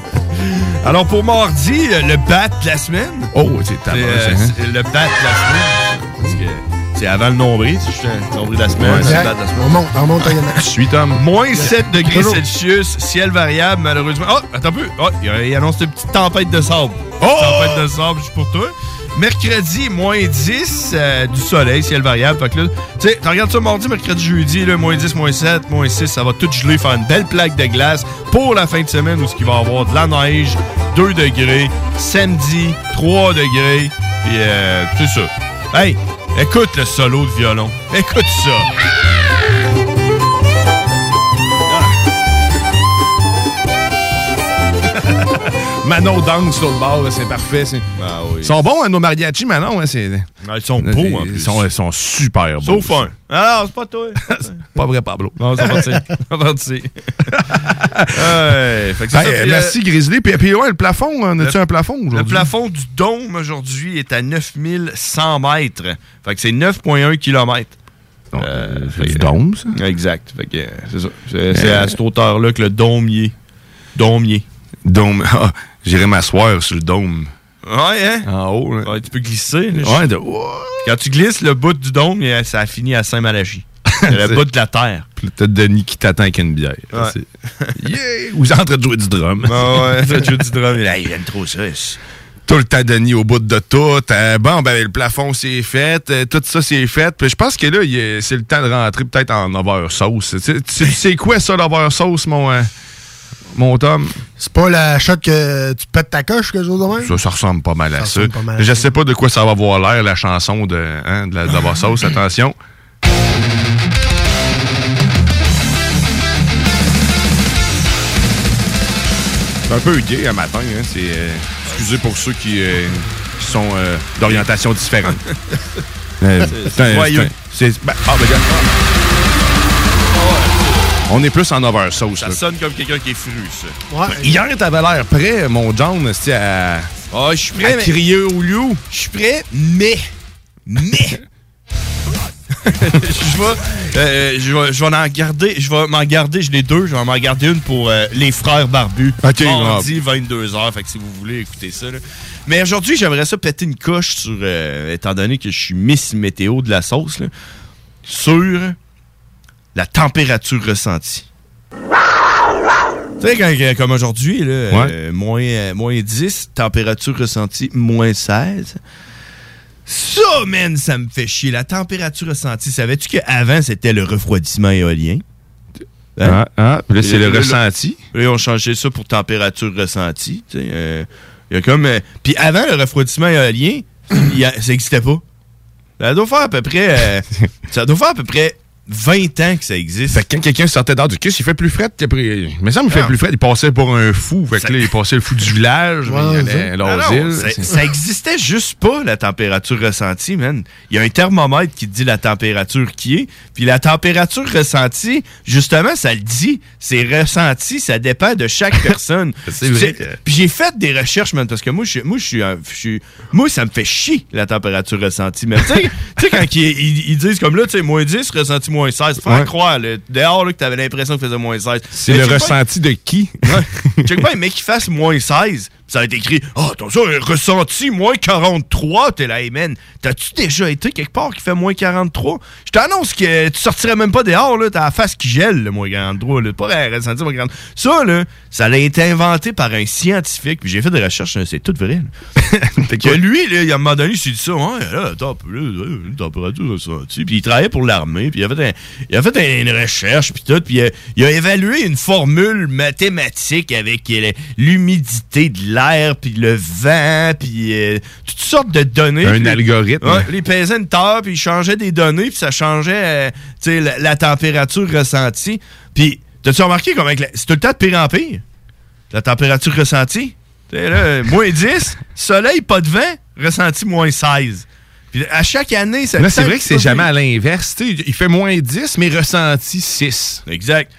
S29: Alors, pour mardi, euh, le bat de la semaine.
S3: Oh, c'est
S29: C'est euh,
S3: hein?
S29: c'est le bat de la semaine. Parce que c'est avant le nombril, si je le nombril de la semaine, de la semaine.
S19: On monte, on monte.
S3: Je suis Tom.
S29: Moins 7 degrés. Celsius, ciel variable, malheureusement. Oh, attends un peu. Oh, il, annonce une petite tempête de sable.
S3: Oh!
S29: Tempête de sable, juste pour toi. Mercredi, moins 10, euh, du soleil, ciel variable. Fait que là, tu sais, tu regardes ça mardi, mercredi, jeudi, là, moins 10, moins 7, moins 6, ça va tout geler, faire une belle plaque de glace pour la fin de semaine où il va y avoir de la neige, 2 degrés. Samedi, 3 degrés. Puis, euh, c'est ça. Hey, écoute le solo de violon. Écoute ça.
S3: Manon danse sur le bord, c'est parfait.
S29: Ah oui.
S3: Ils sont bons, hein, nos mariachis, Manon. Hein, c'est...
S29: Ah, ils sont beaux, en
S3: Ils sont, ils sont super beaux.
S29: Sauf un. Ah, c'est pas toi.
S3: Pas vrai, Pablo.
S29: Non, c'est parti. C'est parti. ouais, fait que c'est
S3: Hey,
S29: ça,
S3: euh, merci, Grizzly. Puis, puis ouais, le plafond, on a-tu
S29: le-
S3: un plafond aujourd'hui?
S29: Le plafond du dôme aujourd'hui est à 9100 mètres. Fait que c'est 9,1 km.
S3: c'est du dôme, ça?
S29: Exact. Fait que euh, c'est ça. C'est c'est à cette hauteur-là que le y est. Dôme.
S3: Ah, J'irai m'asseoir sur le dôme.
S29: Ouais, hein?
S3: En haut, là.
S29: Ouais, tu peux glisser. là.
S3: Ouais, de...
S29: Quand tu glisses, le bout du dôme, ça a fini à Saint-Malachie. Le bout de la terre.
S3: Puis t'as Denis qui t'attend avec une bière.
S29: Ouais.
S3: C'est- Yeah! Êtes en train de jouer du drum.
S29: Ah ouais, t'as joué du drum. Il aime trop ça.
S3: tout le temps Denis au bout de tout. Euh, bon, ben le plafond c'est fait, euh, tout ça c'est fait. Puis je pense que là, c'est le temps de rentrer peut-être en over sauce. Tu sais- quoi ça l'over sauce, mon, euh, mon Tom?
S19: C'est pas la shot que tu pètes ta coche, quelque chose de même?
S3: Ça, ça ressemble pas mal à ça.
S19: mal à
S3: Je sais pas de quoi ça va avoir l'air, la chanson de, hein, de la de sauce. Attention. C'est un peu gay un matin. Hein. C'est, euh, excusez pour ceux qui, euh, qui sont euh, d'orientation différente.
S29: C'est-
S3: c'est un-
S29: c'est
S3: c'est ben, regarde. On est plus en over sauce.
S29: Ça
S3: là.
S29: sonne comme quelqu'un qui est fru, ça.
S19: Ouais.
S3: Hier, t'avais l'air prêt, mon John, c'était à,
S29: Ah, je suis prêt,
S3: à
S29: mais...
S3: crier au lieu.
S29: Je suis prêt, mais... Mais... je vais, euh, je vais, je vais en garder, je vais m'en garder, je l'ai deux, je vais m'en garder une pour euh, les frères barbus.
S3: Ok,
S29: Mardi, 22h, fait que si vous voulez écouter ça. là. Mais aujourd'hui, j'aimerais ça péter une coche sur, euh, étant donné que je suis Miss Météo de la sauce, là, sur la température ressentie. Tu sais, comme aujourd'hui, là, euh, moins, euh, moins 10, température ressentie, moins 16. Ça, man, ça me fait chier. La température ressentie, savais-tu qu'avant, c'était le refroidissement éolien? Hein?
S3: Ah, ah, puis là, c'est le ressenti.
S29: Là, ils ont changé ça pour température ressentie. sais, euh, Il y a comme. euh, Puis avant le refroidissement éolien, il y a- ça n'existait pas. Ça doit faire à peu près. euh, ça doit faire à peu près 20 ans que ça existe.
S3: Fait que quand quelqu'un sortait dehors du kiss, il fait plus frais qu'après. Mais ça me fait
S29: Ah.
S3: plus frais. Il passait pour un fou. Fait que
S29: Ça-
S3: là, il passait le fou du village.
S19: Ouais,
S3: il allait
S19: ça.
S3: à
S29: Ah ça, ça existait juste pas, la température ressentie, man. Il y a un thermomètre qui dit la température qui est. Puis la température ressentie, justement, ça le dit. C'est ressenti, ça dépend de chaque personne.
S3: C'est vrai
S29: C'est-
S3: que-
S29: Puis j'ai fait des recherches, man, parce que moi, je suis- moi, je suis, un- je suis- moi, ça me fait chier, la température ressentie. Mais tu sais, tu sais, quand ils, ils- ils disent comme là, tu sais, moins 10, ressenti moins moins 16. Faut
S3: Ouais.
S29: croire, là, dehors, là, que t'avais l'impression qu'il faisait moins 16.
S3: C'est
S29: Mais
S3: le
S29: check
S3: ressenti de qui?
S29: Check bien, un mec qui fasse moins 16, ça va être écrit Ah, attention, un ressenti moins 43. T'es là, hey man, t'as-tu déjà été quelque part qui fait moins 43 Je t'annonce que tu sortirais même pas dehors, là, t'as la face qui gèle, le moins 43. Là. Pas ressenti moins 43. Ça, là, ça a été inventé par un scientifique, puis j'ai fait des recherches, c'est tout vrai. là. que lui, là, il, à un moment donné, il s'est dit ça, là, attends, là, une température ressentie. Puis il travaillait pour l'armée, puis il a fait, un- il a fait un- une recherche, puis tout, puis il a, il a évalué une formule mathématique avec euh, l'humidité de l'air, puis le vent, puis euh, toutes sortes de données.
S3: Un algorithme.
S29: Ouais, il pesait une terre, puis il changeait des données, puis ça changeait euh, la, la température ressentie. Puis, t'as-tu remarqué comment c'est tout le temps de pire en pire? La température ressentie? Là, moins 10, soleil, pas de vent, ressenti moins 16. Puis à chaque année, ça
S3: Là, c'est vrai que c'est jamais à l'inverse. Il fait moins 10, mais ressenti 6.
S29: Exact.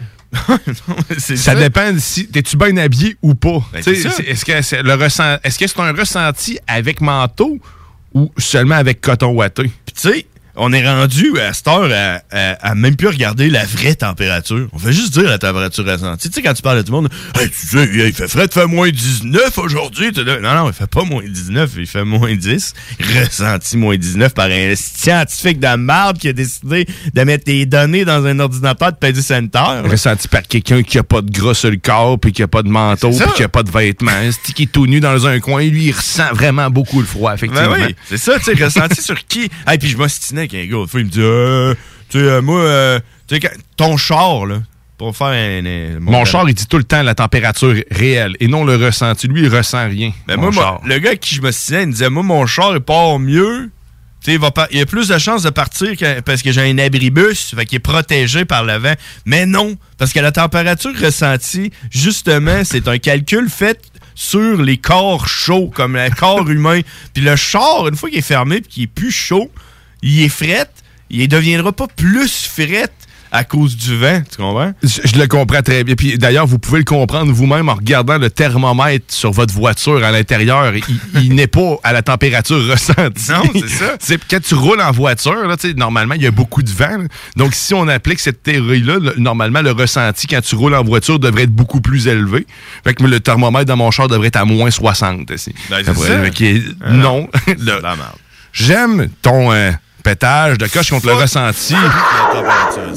S3: Ça,
S29: ça.
S3: dépend si t'es-tu bien habillé ou pas.
S29: Ben,
S3: que c'est ressent- est-ce que c'est un ressenti avec manteau ou seulement avec coton ouaté?
S29: Puis tu sais, on est rendu à cette heure à, à- à même plus regarder la vraie température. On fait juste dire la température ressentie. Tu sais, quand tu parles à tout le monde, hey, tu sais, il fait frais, il fait moins 19 aujourd'hui. T'es Non, non, il fait pas moins 19, il fait moins 10. Ressenti moins 19 par un scientifique de marde qui a décidé de mettre des données dans un ordinateur de pédicure sanitaire.
S3: Ressenti par quelqu'un qui a pas de gras sur le corps, puis qui a pas de manteau, puis qui a pas de vêtements. Qui est tout nu dans un coin, lui, il ressent vraiment beaucoup le froid, effectivement.
S29: Ben oui, c'est ça, tu sais, ressenti sur qui? Et puis je m'ostinais avec un gars. Fois, il me dit, euh, tu sais, euh, moi, euh, tu sais, ton char, là, pour faire un. un-
S3: Mon char, il dit tout le temps la température réelle et non le ressenti. Lui, il ressent rien.
S29: Ben
S3: mon
S29: moi,
S3: char.
S29: le gars qui je me signais, il me disait, moi, mon char, il part mieux. Tu sais, il, va par- il y a plus de chances de partir que- parce que j'ai un abribus, fait qu'il est protégé par le vent. Mais non, parce que la température ressentie, justement, c'est un calcul fait sur les corps chauds, comme le corps humain. Puis le char, une fois qu'il est fermé puis qu'il est plus chaud, il est fret, il deviendra pas plus fret à cause du vent, tu comprends?
S3: Je, je le comprends très bien. Puis d'ailleurs, vous pouvez le comprendre vous-même en regardant le thermomètre sur votre voiture à l'intérieur. Il, il n'est pas à la température ressentie.
S29: Non, c'est ça.
S3: C'est quand tu roules en voiture, là, normalement, il y a beaucoup de vent. là. Donc, si on applique cette théorie-là, le- normalement, le ressenti quand tu roules en voiture devrait être beaucoup plus élevé. Fait que le thermomètre dans mon char devrait être à moins 60. ici.
S29: Ben, c'est
S3: Fait
S29: ça.
S3: que, non. J'aime ton euh, pétage de coche contre le ressenti.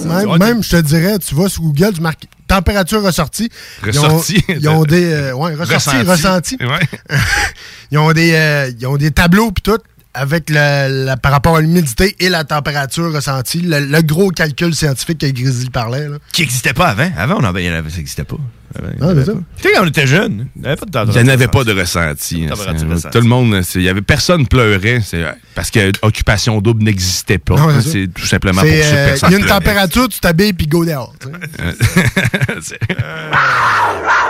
S19: Même, même, je te dirais, tu vas sur Google, tu marques température ressortie. Ils ont-
S3: Ressortie.
S19: Ils ont, des. euh, ouais, ressorti,
S3: Ressenti.
S19: ressenti.
S3: Ouais.
S19: ils, ont des, euh, ils ont des tableaux puis tout avec le, la- par rapport à l'humidité et la température ressentie. Le, le gros calcul scientifique que Grizzly parlait. Là.
S29: Qui n'existait pas avant. Avant, on en avait, ça n'existait pas. Avant,
S19: Ah, ça.
S29: Tu sais, quand on était jeunes, il n'y avait pas de
S3: Il n'y en
S29: température
S3: avait pas de ressenti. hein,
S29: Température.
S3: Tout le monde, il y avait personne pleurait euh, parce que occupation double n'existait pas.
S19: C'est
S3: tout simplement pour
S19: euh,
S3: personne
S19: Il y a une température, tu t'habilles puis go dehors. tu sais.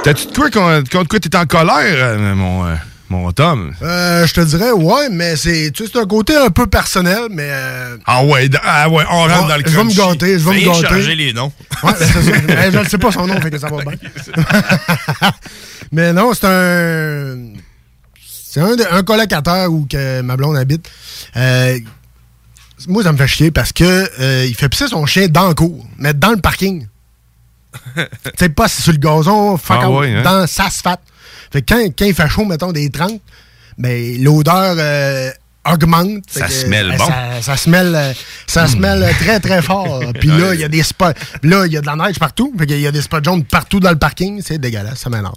S3: T'as-tu de quoi contre quoi t'es en colère, euh, mon, euh, mon Tom?
S19: Euh, je te dirais, ouais, mais c'est tu sais, c'est un côté un peu personnel, mais. euh,
S3: Ah ouais, ah ouais, on rentre
S19: Ouais,
S3: dans le
S19: je vais me gâter, je vais me gâter.
S29: changer les noms.
S19: Ouais, c'est ça. Mais je ne sais pas son nom, fait que ça va bien. Mais non, c'est un. C'est un, un colocataire où que ma blonde habite. Euh, moi, ça me fait chier parce que euh, il fait pisser son chien dans le cours, mais dans le parking. tu sais, pas sur le gazon, fuck
S3: Ah
S19: out,
S3: ouais, hein?
S19: dans l'asphalte. Fait que quand, quand il fait chaud, mettons, des 30, ben, l'odeur euh, augmente.
S3: Ça
S19: que,
S3: smelle
S19: euh,
S3: bon.
S19: Ça, ça smelle, euh, ça smelle très, très fort. Puis là, il y a des spots. Là, il y a de la neige partout. Fait qu'il y a des spots jaunes partout dans le parking. C'est dégueulasse, ça m'énerve.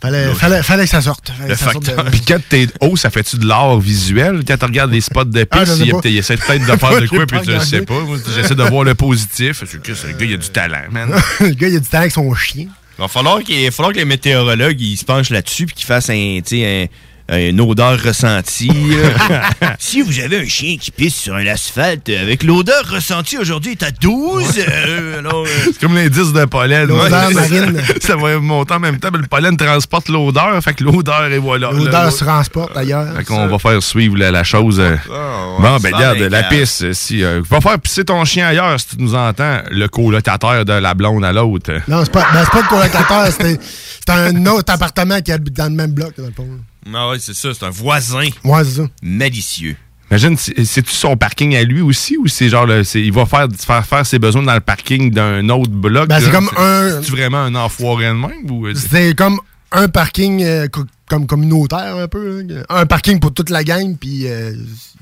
S19: Fallait, fallait, fallait que ça sorte.
S3: Le
S19: que ça sorte
S3: facteur.
S19: de-
S3: Puis quand t'es haut, ça fait-tu de l'art visuel? Quand tu regardes les spots de
S19: Ah,
S3: piste,
S19: sais
S3: il, essaie peut-être de faire de quoi, puis tu le sais pas. J'essaie de voir le positif. Que ce gars, il a du talent, man.
S19: le gars, il a du temps avec son chien.
S29: Il va falloir, qu'il- il falloir que les météorologues ils se penchent là-dessus puis qu'ils fassent un, un- une odeur ressentie. si vous avez un chien qui pisse sur un asphalte euh, avec l'odeur ressentie aujourd'hui est à 12, euh, alors, euh,
S3: C'est comme l'indice de pollen.
S19: L'odeur
S3: Ouais,
S19: marine.
S3: Ça va monter en même temps, mais le pollen transporte l'odeur. Fait que l'odeur, et voilà.
S19: L'odeur se transporte d'ailleurs.
S3: Fait qu'on va faire suivre la, la chose. euh.
S29: ouais,
S3: bon,
S29: ça
S3: ben regarde, la piste, euh, si, euh, va faire pisser ton chien ailleurs si tu nous entends, le colocataire de la blonde à l'autre.
S19: Non, c'est pas, ben, c'est pas le colocataire, c'était c'était un autre appartement qui habite dans le même bloc, dans le fond.
S29: Ah ouais, c'est ça, c'est un voisin
S19: ça.
S29: malicieux.
S3: Imagine, c'est- c'est-tu son parking à lui aussi ou c'est genre, le- c'est- il va faire, faire faire ses besoins dans le parking d'un autre bloc?
S19: Ben, c'est comme un-
S3: C'est vraiment un enfoiré de même? Ou, euh, c'est-
S19: C'est comme un parking euh, co- comme communautaire un peu. Un parking pour toute la gang, puis euh,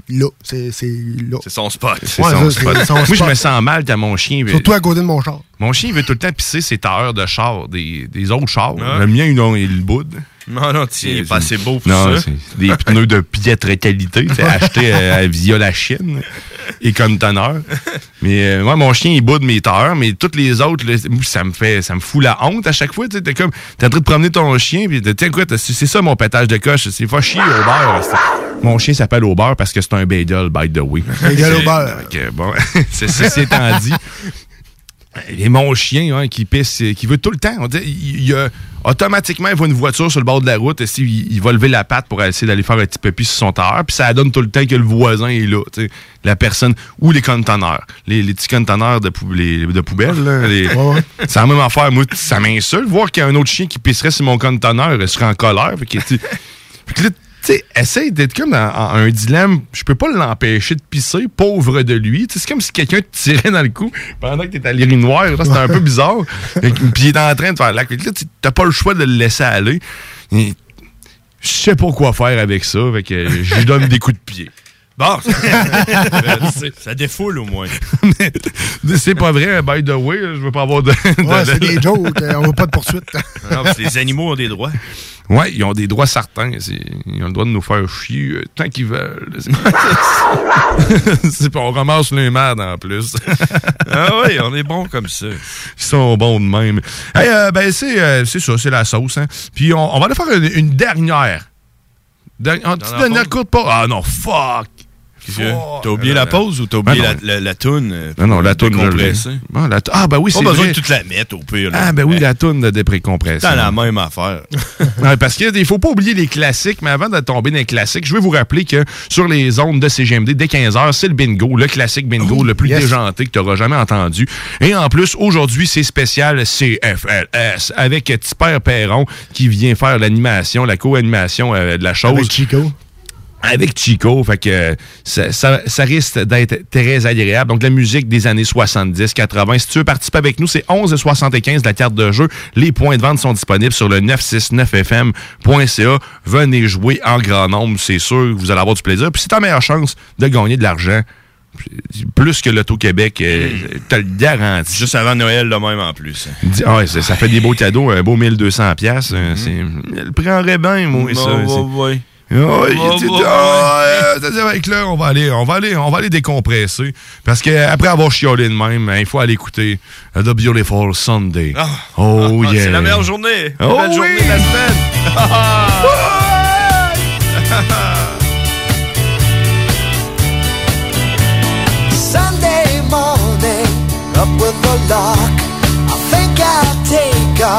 S19: là, c'est c'est là.
S29: C'est son spot.
S3: C'est
S19: Ouais,
S3: son
S19: ça,
S3: spot.
S19: c'est son
S3: Moi, je me sens mal quand mon chien. veut-
S19: Surtout à côté de mon char.
S3: Mon chien il veut tout le temps pisser ses tailleurs de char des, des autres chars.
S29: Ah.
S3: Le mien, il le boude.
S29: Non, non, tu- il est pas assez beau pour
S3: non,
S29: ça.
S3: des pneus de piètre qualité, tu sais, achetés euh, via la Chine et comme teneur. Mais euh, moi, mon chien, il boude mes tailleurs, mais toutes les autres, là, ça me fait, ça me fout la honte à chaque fois. Tu sais, t'es comme, t'es en train de promener ton chien, puis t'es, tiens, quoi, t'as- c'est c'est ça mon pétage de coche, c'est pas chier au beurre. Mon chien s'appelle au beurre parce que c'est un bagel, by the way.
S19: Bagel au beurre.
S3: Ok, bon, c'est c'est étant dit. Et mon chien hein, qui pisse, qui veut tout le temps. On dit, il, il, automatiquement, il voit une voiture sur le bord de la route. Et si, il, il va lever la patte pour essayer d'aller faire un petit pépi sur son tailleur. Puis ça donne tout le temps que le voisin est là. tu sais. La personne ou les conteneurs. Les, les petits conteneurs de, pou- les- de poubelle. là, les- C'est la même affaire. Moi, ça m'insulte. Voir qu'il y a un autre chien qui pisserait sur mon conteneur, je serais en colère. Fait que, là, tu sais, essaye d'être comme dans en- un dilemme. Je peux pas l'empêcher de pisser, pauvre de lui. Tu sais, C'est comme si quelqu'un te tirait dans le cou pendant que t'es à l'urinoir. C'était un peu bizarre. Et- Puis il est en train de faire la Là, tu t'as pas le choix de le laisser aller. Je sais pas quoi faire avec ça. Fait que je lui donne des coups de pied.
S29: Bon, ça, ça défoule au moins.
S3: C'est pas vrai, by the way. Je veux pas avoir de. de-
S19: Ouais, c'est
S3: de-
S19: des jokes, on veut pas de poursuite.
S29: Non, parce que les animaux ont des droits.
S3: Ouais, ils ont des droits certains. Ils ont le droit de nous faire chier euh, tant qu'ils veulent. C'est pas, on ramasse les merdes en plus.
S29: ah oui, on est bon comme ça.
S3: Ils sont bons de même. Hey, euh, ben, c'est euh, c'est ça, c'est la sauce. Hein. Puis on, on va aller faire une, une dernière. Derni- une petite dernière courte pause. Ah non, fuck!
S29: Que- T'as oublié la pause ou t'as oublié
S3: Ah,
S29: la, la, la toune? euh,
S3: Non, non, la toune,
S29: décompresser?
S3: Ah, ah, ben oui,
S29: Pas
S3: c'est
S29: besoin
S3: vrai.
S29: de toute la mettre au pire. là.
S3: Ah, ben oui, la toune de dépré-compression.
S29: C'est la même affaire.
S3: Ouais, parce qu'il ne faut pas oublier les classiques, mais avant de tomber dans les classiques, je vais vous rappeler que sur les ondes de CGMD, dès 15h, c'est le bingo, le classique bingo, le plus
S19: yes.
S3: déjanté que tu auras jamais entendu. Et en plus, aujourd'hui, c'est spécial CFLS avec Tipper Perron qui vient faire l'animation, la co-animation euh, de la chose.
S19: Avec Chico.
S3: Avec Chico, fait que ça, ça- ça risque d'être très agréable. Donc, la musique des années 70, 80. Si tu veux participer avec nous, c'est 11,75 la carte de jeu. Les points de vente sont disponibles sur le 969fm.ca. Venez jouer en grand nombre, c'est sûr que vous allez avoir du plaisir. Puis c'est ta meilleure chance de gagner de l'argent. Plus que l'Auto-Québec, euh, te le garantis.
S29: Juste avant Noël, le même en plus.
S3: Ah ouais, ça, ça fait des beaux cadeaux, un beau 1200 pièces. Le prendrait bien, moi, ça.
S29: Ouais,
S3: il
S29: Ouais,
S3: était-
S29: ouais,
S3: Ah, ouais, c'est-à-dire avec là, on va aller, on va aller, on va aller décompresser. Parce que après avoir chiolé de même, hein, il faut aller écouter uh, The Beautiful Sunday.
S29: Ah.
S3: oh
S29: Ah,
S3: yeah.
S29: C'est la meilleure journée. La
S3: Oh
S29: belle
S3: oui.
S29: journée de la semaine.
S27: Sunday morning, up with the lark. I think I'll take a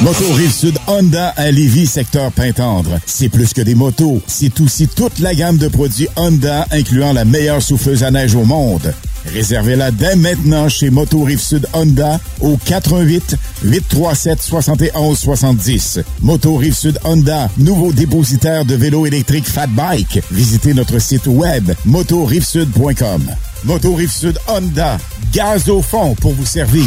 S30: Moto Rive-Sud Honda à Lévis, secteur Pintendre. C'est plus que des motos, c'est aussi toute la gamme de produits Honda, incluant la meilleure souffleuse à neige au monde. Réservez-la dès maintenant chez Moto Rive-Sud Honda au 88 837 71 70. Moto Rive-Sud Honda, nouveau dépositaire de vélos électriques Fat Bike. Visitez notre site web motorivesud.com. Moto Rive-Sud Honda, gaz au fond pour vous servir.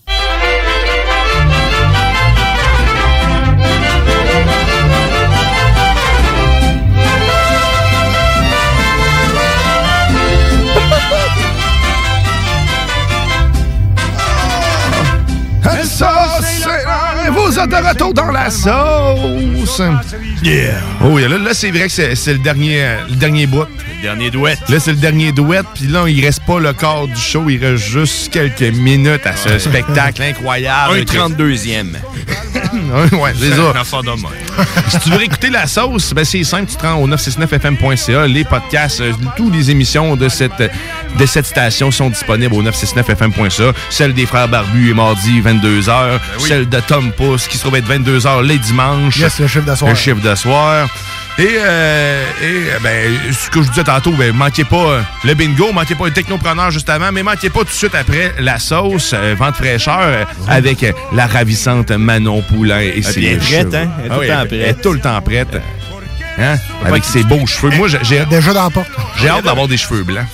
S3: Ça, c'est... Vous êtes de retour dans la sauce. Yeah. Oh, yeah, là, là c'est vrai que c'est le dernier, le dernier bout.
S29: Le dernier douette.
S3: Là, c'est le dernier douette. Puis là, il reste pas le quart du show. Il reste juste quelques minutes à ce spectacle incroyable.
S29: Un 32e.
S3: ouais, c'est ça. Si tu veux réécouter la sauce, ben c'est simple, tu te rends au 969fm.ca. Les podcasts, euh, toutes les émissions de cette, de cette station sont disponibles au 969fm.ca. Celle des Frères Barbus est mardi 22h. Celle de Tom Pouce qui se trouve être 22h les dimanches.
S19: Yes, le chiffre de soir.
S3: Le chiffre de soir. Et, euh, et euh, ben, ce que je vous disais tantôt, ben, manquez pas euh, le bingo, manquez pas le technopreneur justement, mais manquez pas tout de suite après la sauce, euh, vente fraîcheur, euh, avec euh, la ravissante Manon Poulain. Et
S29: Elle
S3: ses
S29: est prête, hein? Elle est tout
S3: Ah
S29: le
S3: oui,
S29: temps
S3: elle-
S29: prête.
S3: Elle est tout le temps prête. Hein? Avec ses beaux cheveux. Moi, j'ai- j'ai
S19: Déjà dans la porte.
S3: j'ai hâte d'avoir des cheveux blancs.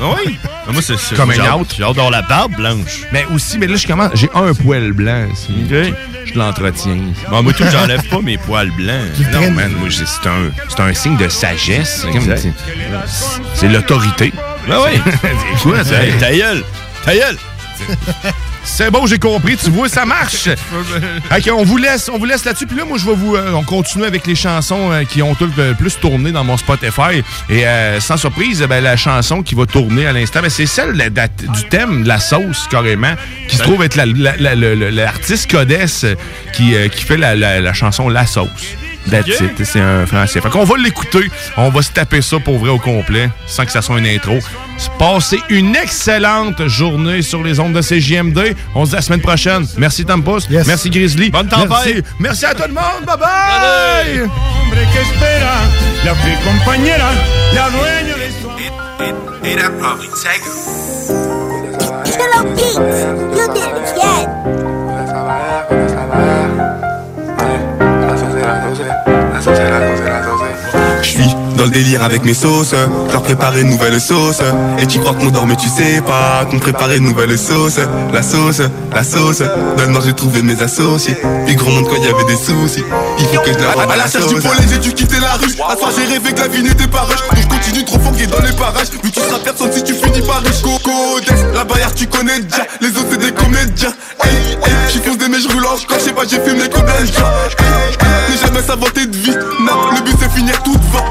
S29: Oui. Ah, Moi, c'est
S3: Comme un autre.
S29: J'ai hâte d'avoir la barbe blanche.
S3: Mais aussi, mais là, je commence. J'ai un poil blanc. ici. Je l'entretiens.
S29: Bon, moi, tout, j'enlève pas mes poils blancs.
S3: Non, man, moi, c'est un, c'est un signe de sagesse. C'est l'autorité.
S29: Ben oui.
S3: C'est quoi, ça?
S29: Ta gueule. Ta gueule.
S3: C'est bon, j'ai compris. Tu vois, ça marche. OK, on vous laisse, on vous laisse là-dessus. Puis là, moi, je vais vous, euh, on continue avec les chansons euh, qui ont tout le plus tourné dans mon Spotify. Et euh, sans surprise, ben, la chanson qui va tourner à l'instant, ben, c'est celle la- du thème de la sauce carrément, qui se trouve être la- la- la- la- la- l'artiste Codesse euh, qui, euh, qui fait la, la- la chanson La sauce. That's
S29: Ok.
S3: it. C'est un français. Fait qu'on va l'écouter. On va se taper ça pour vrai au complet, sans que ça soit une intro. Passez une excellente journée sur les ondes de CJMD. On se dit à la semaine prochaine. Merci Tampos. Merci Grizzly. Bonne
S29: tempête.
S3: Merci. Merci à tout le monde. Bye bye.
S31: Je suis dans
S32: le délire avec mes sauces. Je leur préparer une nouvelle sauce. Et tu crois qu'on dort mais tu sais pas qu'on préparait une nouvelle sauce. La sauce, la sauce. Maintenant j'ai trouvé mes associés. Puis gros monde quand il y avait des soucis. Il faut que je la rende
S31: À la
S32: sauce.
S31: du pollen, j'ai dû quitter la rue. À soir, j'ai rêvé que la vie n'était pas rush. Donc je continue trop fort dans les parages. Vu tu seras personne si tu finis par riche. Codex, la barrière tu connais déjà. Les autres c'est des comédiens. J'y fonce des roule en quand je sais pas, j'ai filmé combien de gens. Ne jamais s'inventer de vie. Non, le but c'est finir tout devant.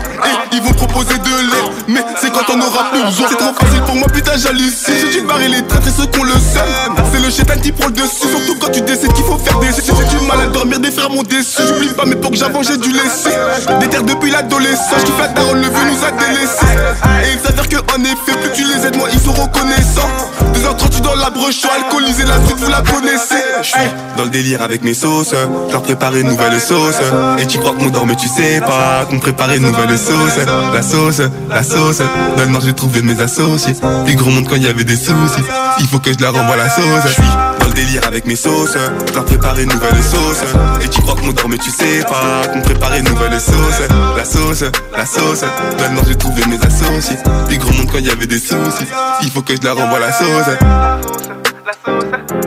S31: Ils vont proposer de l'air. Mais c'est quand on aura plus besoin. C'est trop facile pour moi, putain, j'hallucine. J'ai dû barrer les traîtres et ceux qu'on le sème. C'est le chétan qui prend le dessus. Surtout quand tu décides qu'il faut faire des J'ai j'ai du mal à dormir, des frères m'ont déçu. J'oublie pas mes que j'avance, j'ai dû laisser. Des terres depuis l'adolescence. Qui fait daronne, le vieux nous a délaissés. Et il s'avère que, en effet, plus tu les aides, moins ils sont reconnaissants. 2h30, dans la broche, alcoolisé, la suite, vous la connaissez.
S32: J'suis dans le délire avec mes sauces, je leur préparer une nouvelle sauce. Et tu crois qu'on dort mais tu sais pas qu'on préparait une nouvelle sauce. La sauce, la sauce, maintenant j'ai trouvé mes associés. Puis gros monde quand il y avait des soucis, il faut que je leur renvoie la sauce. J'suis dans le délire avec mes sauces, je une nouvelle sauce. Et tu crois qu'on dort mais tu sais pas qu'on préparait une nouvelle sauce. La sauce, la sauce, maintenant j'ai trouvé mes associés. Puis gros monde quand il y avait des soucis, il faut que je leur renvoie la sauce.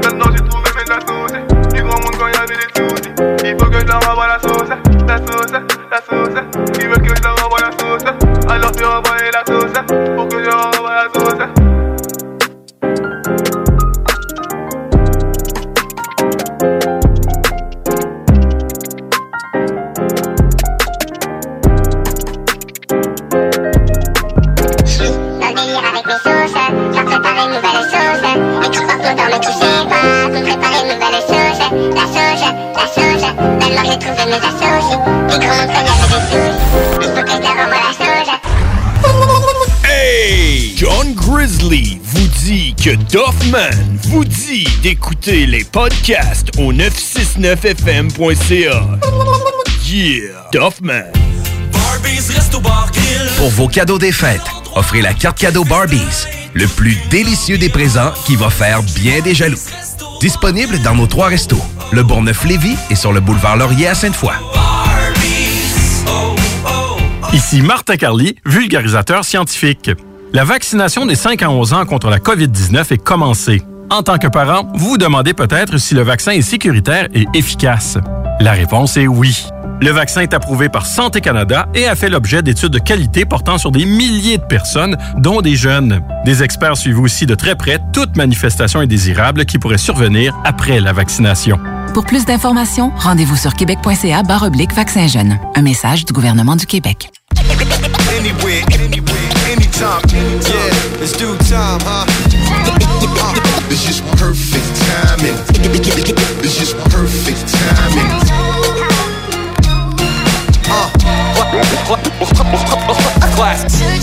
S31: Maintenant j'ai trouvé mes associés Du grand monde quand il y avait des soucis Il faut que je leur renvoie la sauce La sauce, la sauce que Alors tu renvoies la sauce Pour que je renvoie la sauce
S33: sauce. La sauce, la sauce, maintenant j'ai trouvé mes associés. Il y avait des il faut que
S34: John Grizzly vous dit que Doffman vous dit d'écouter les podcasts au 969fm.ca. Yeah! Doffman.
S5: Pour vos cadeaux des fêtes, offrez la carte cadeau Barbies, le plus délicieux des présents qui va faire bien des jaloux. Disponible dans nos trois restos, le Bourgneuf-Lévis et sur le boulevard Laurier à Sainte-Foy.
S35: Ici Martin Carly, vulgarisateur scientifique. La vaccination des 5 à 11 ans contre la COVID-19 est commencée. En tant que parent, vous vous demandez peut-être si le vaccin est sécuritaire et efficace. La réponse est oui. Le vaccin est approuvé par Santé Canada et a fait l'objet d'études de qualité portant sur des milliers de personnes, dont des jeunes. Des experts suivent aussi de très près toute manifestation indésirable qui pourrait survenir après la vaccination.
S36: Pour plus d'informations, rendez-vous sur québec.ca barre oblique vaccin jeune. Un message du gouvernement du Québec.
S37: Anywhere, anywhere, anytime. Yeah, it's due time, huh? Uh, It's just perfect timing. It's just perfect timing.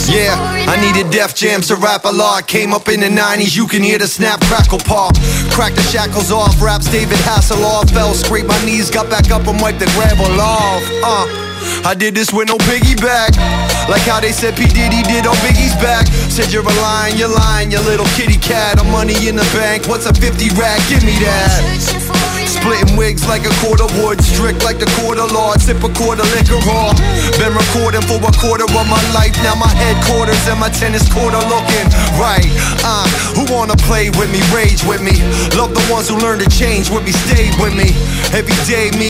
S37: Yeah, I needed Def Jams to rap a lot. Came up in the 90s, you can hear the snap, crackle, pop. Crack the shackles off, raps David Hasselhoff. Fell, scraped my knees, got back up and wiped the gravel off. Uh, I did this with no piggyback. Like how they said P. Diddy did on Biggie's back. Said you're a lion, you're lying, you little kitty cat. I'm money in the bank, what's a 50 rack? Give me that. Splitting wigs like a quarter wood, strict like the quarter lord, sip a quarter liquor raw. Been recording for a quarter of my life, now my headquarters and my tennis court are looking right. Uh, who wanna play with me, rage with me? Love the ones who learn to change with me, stay with me. Every day me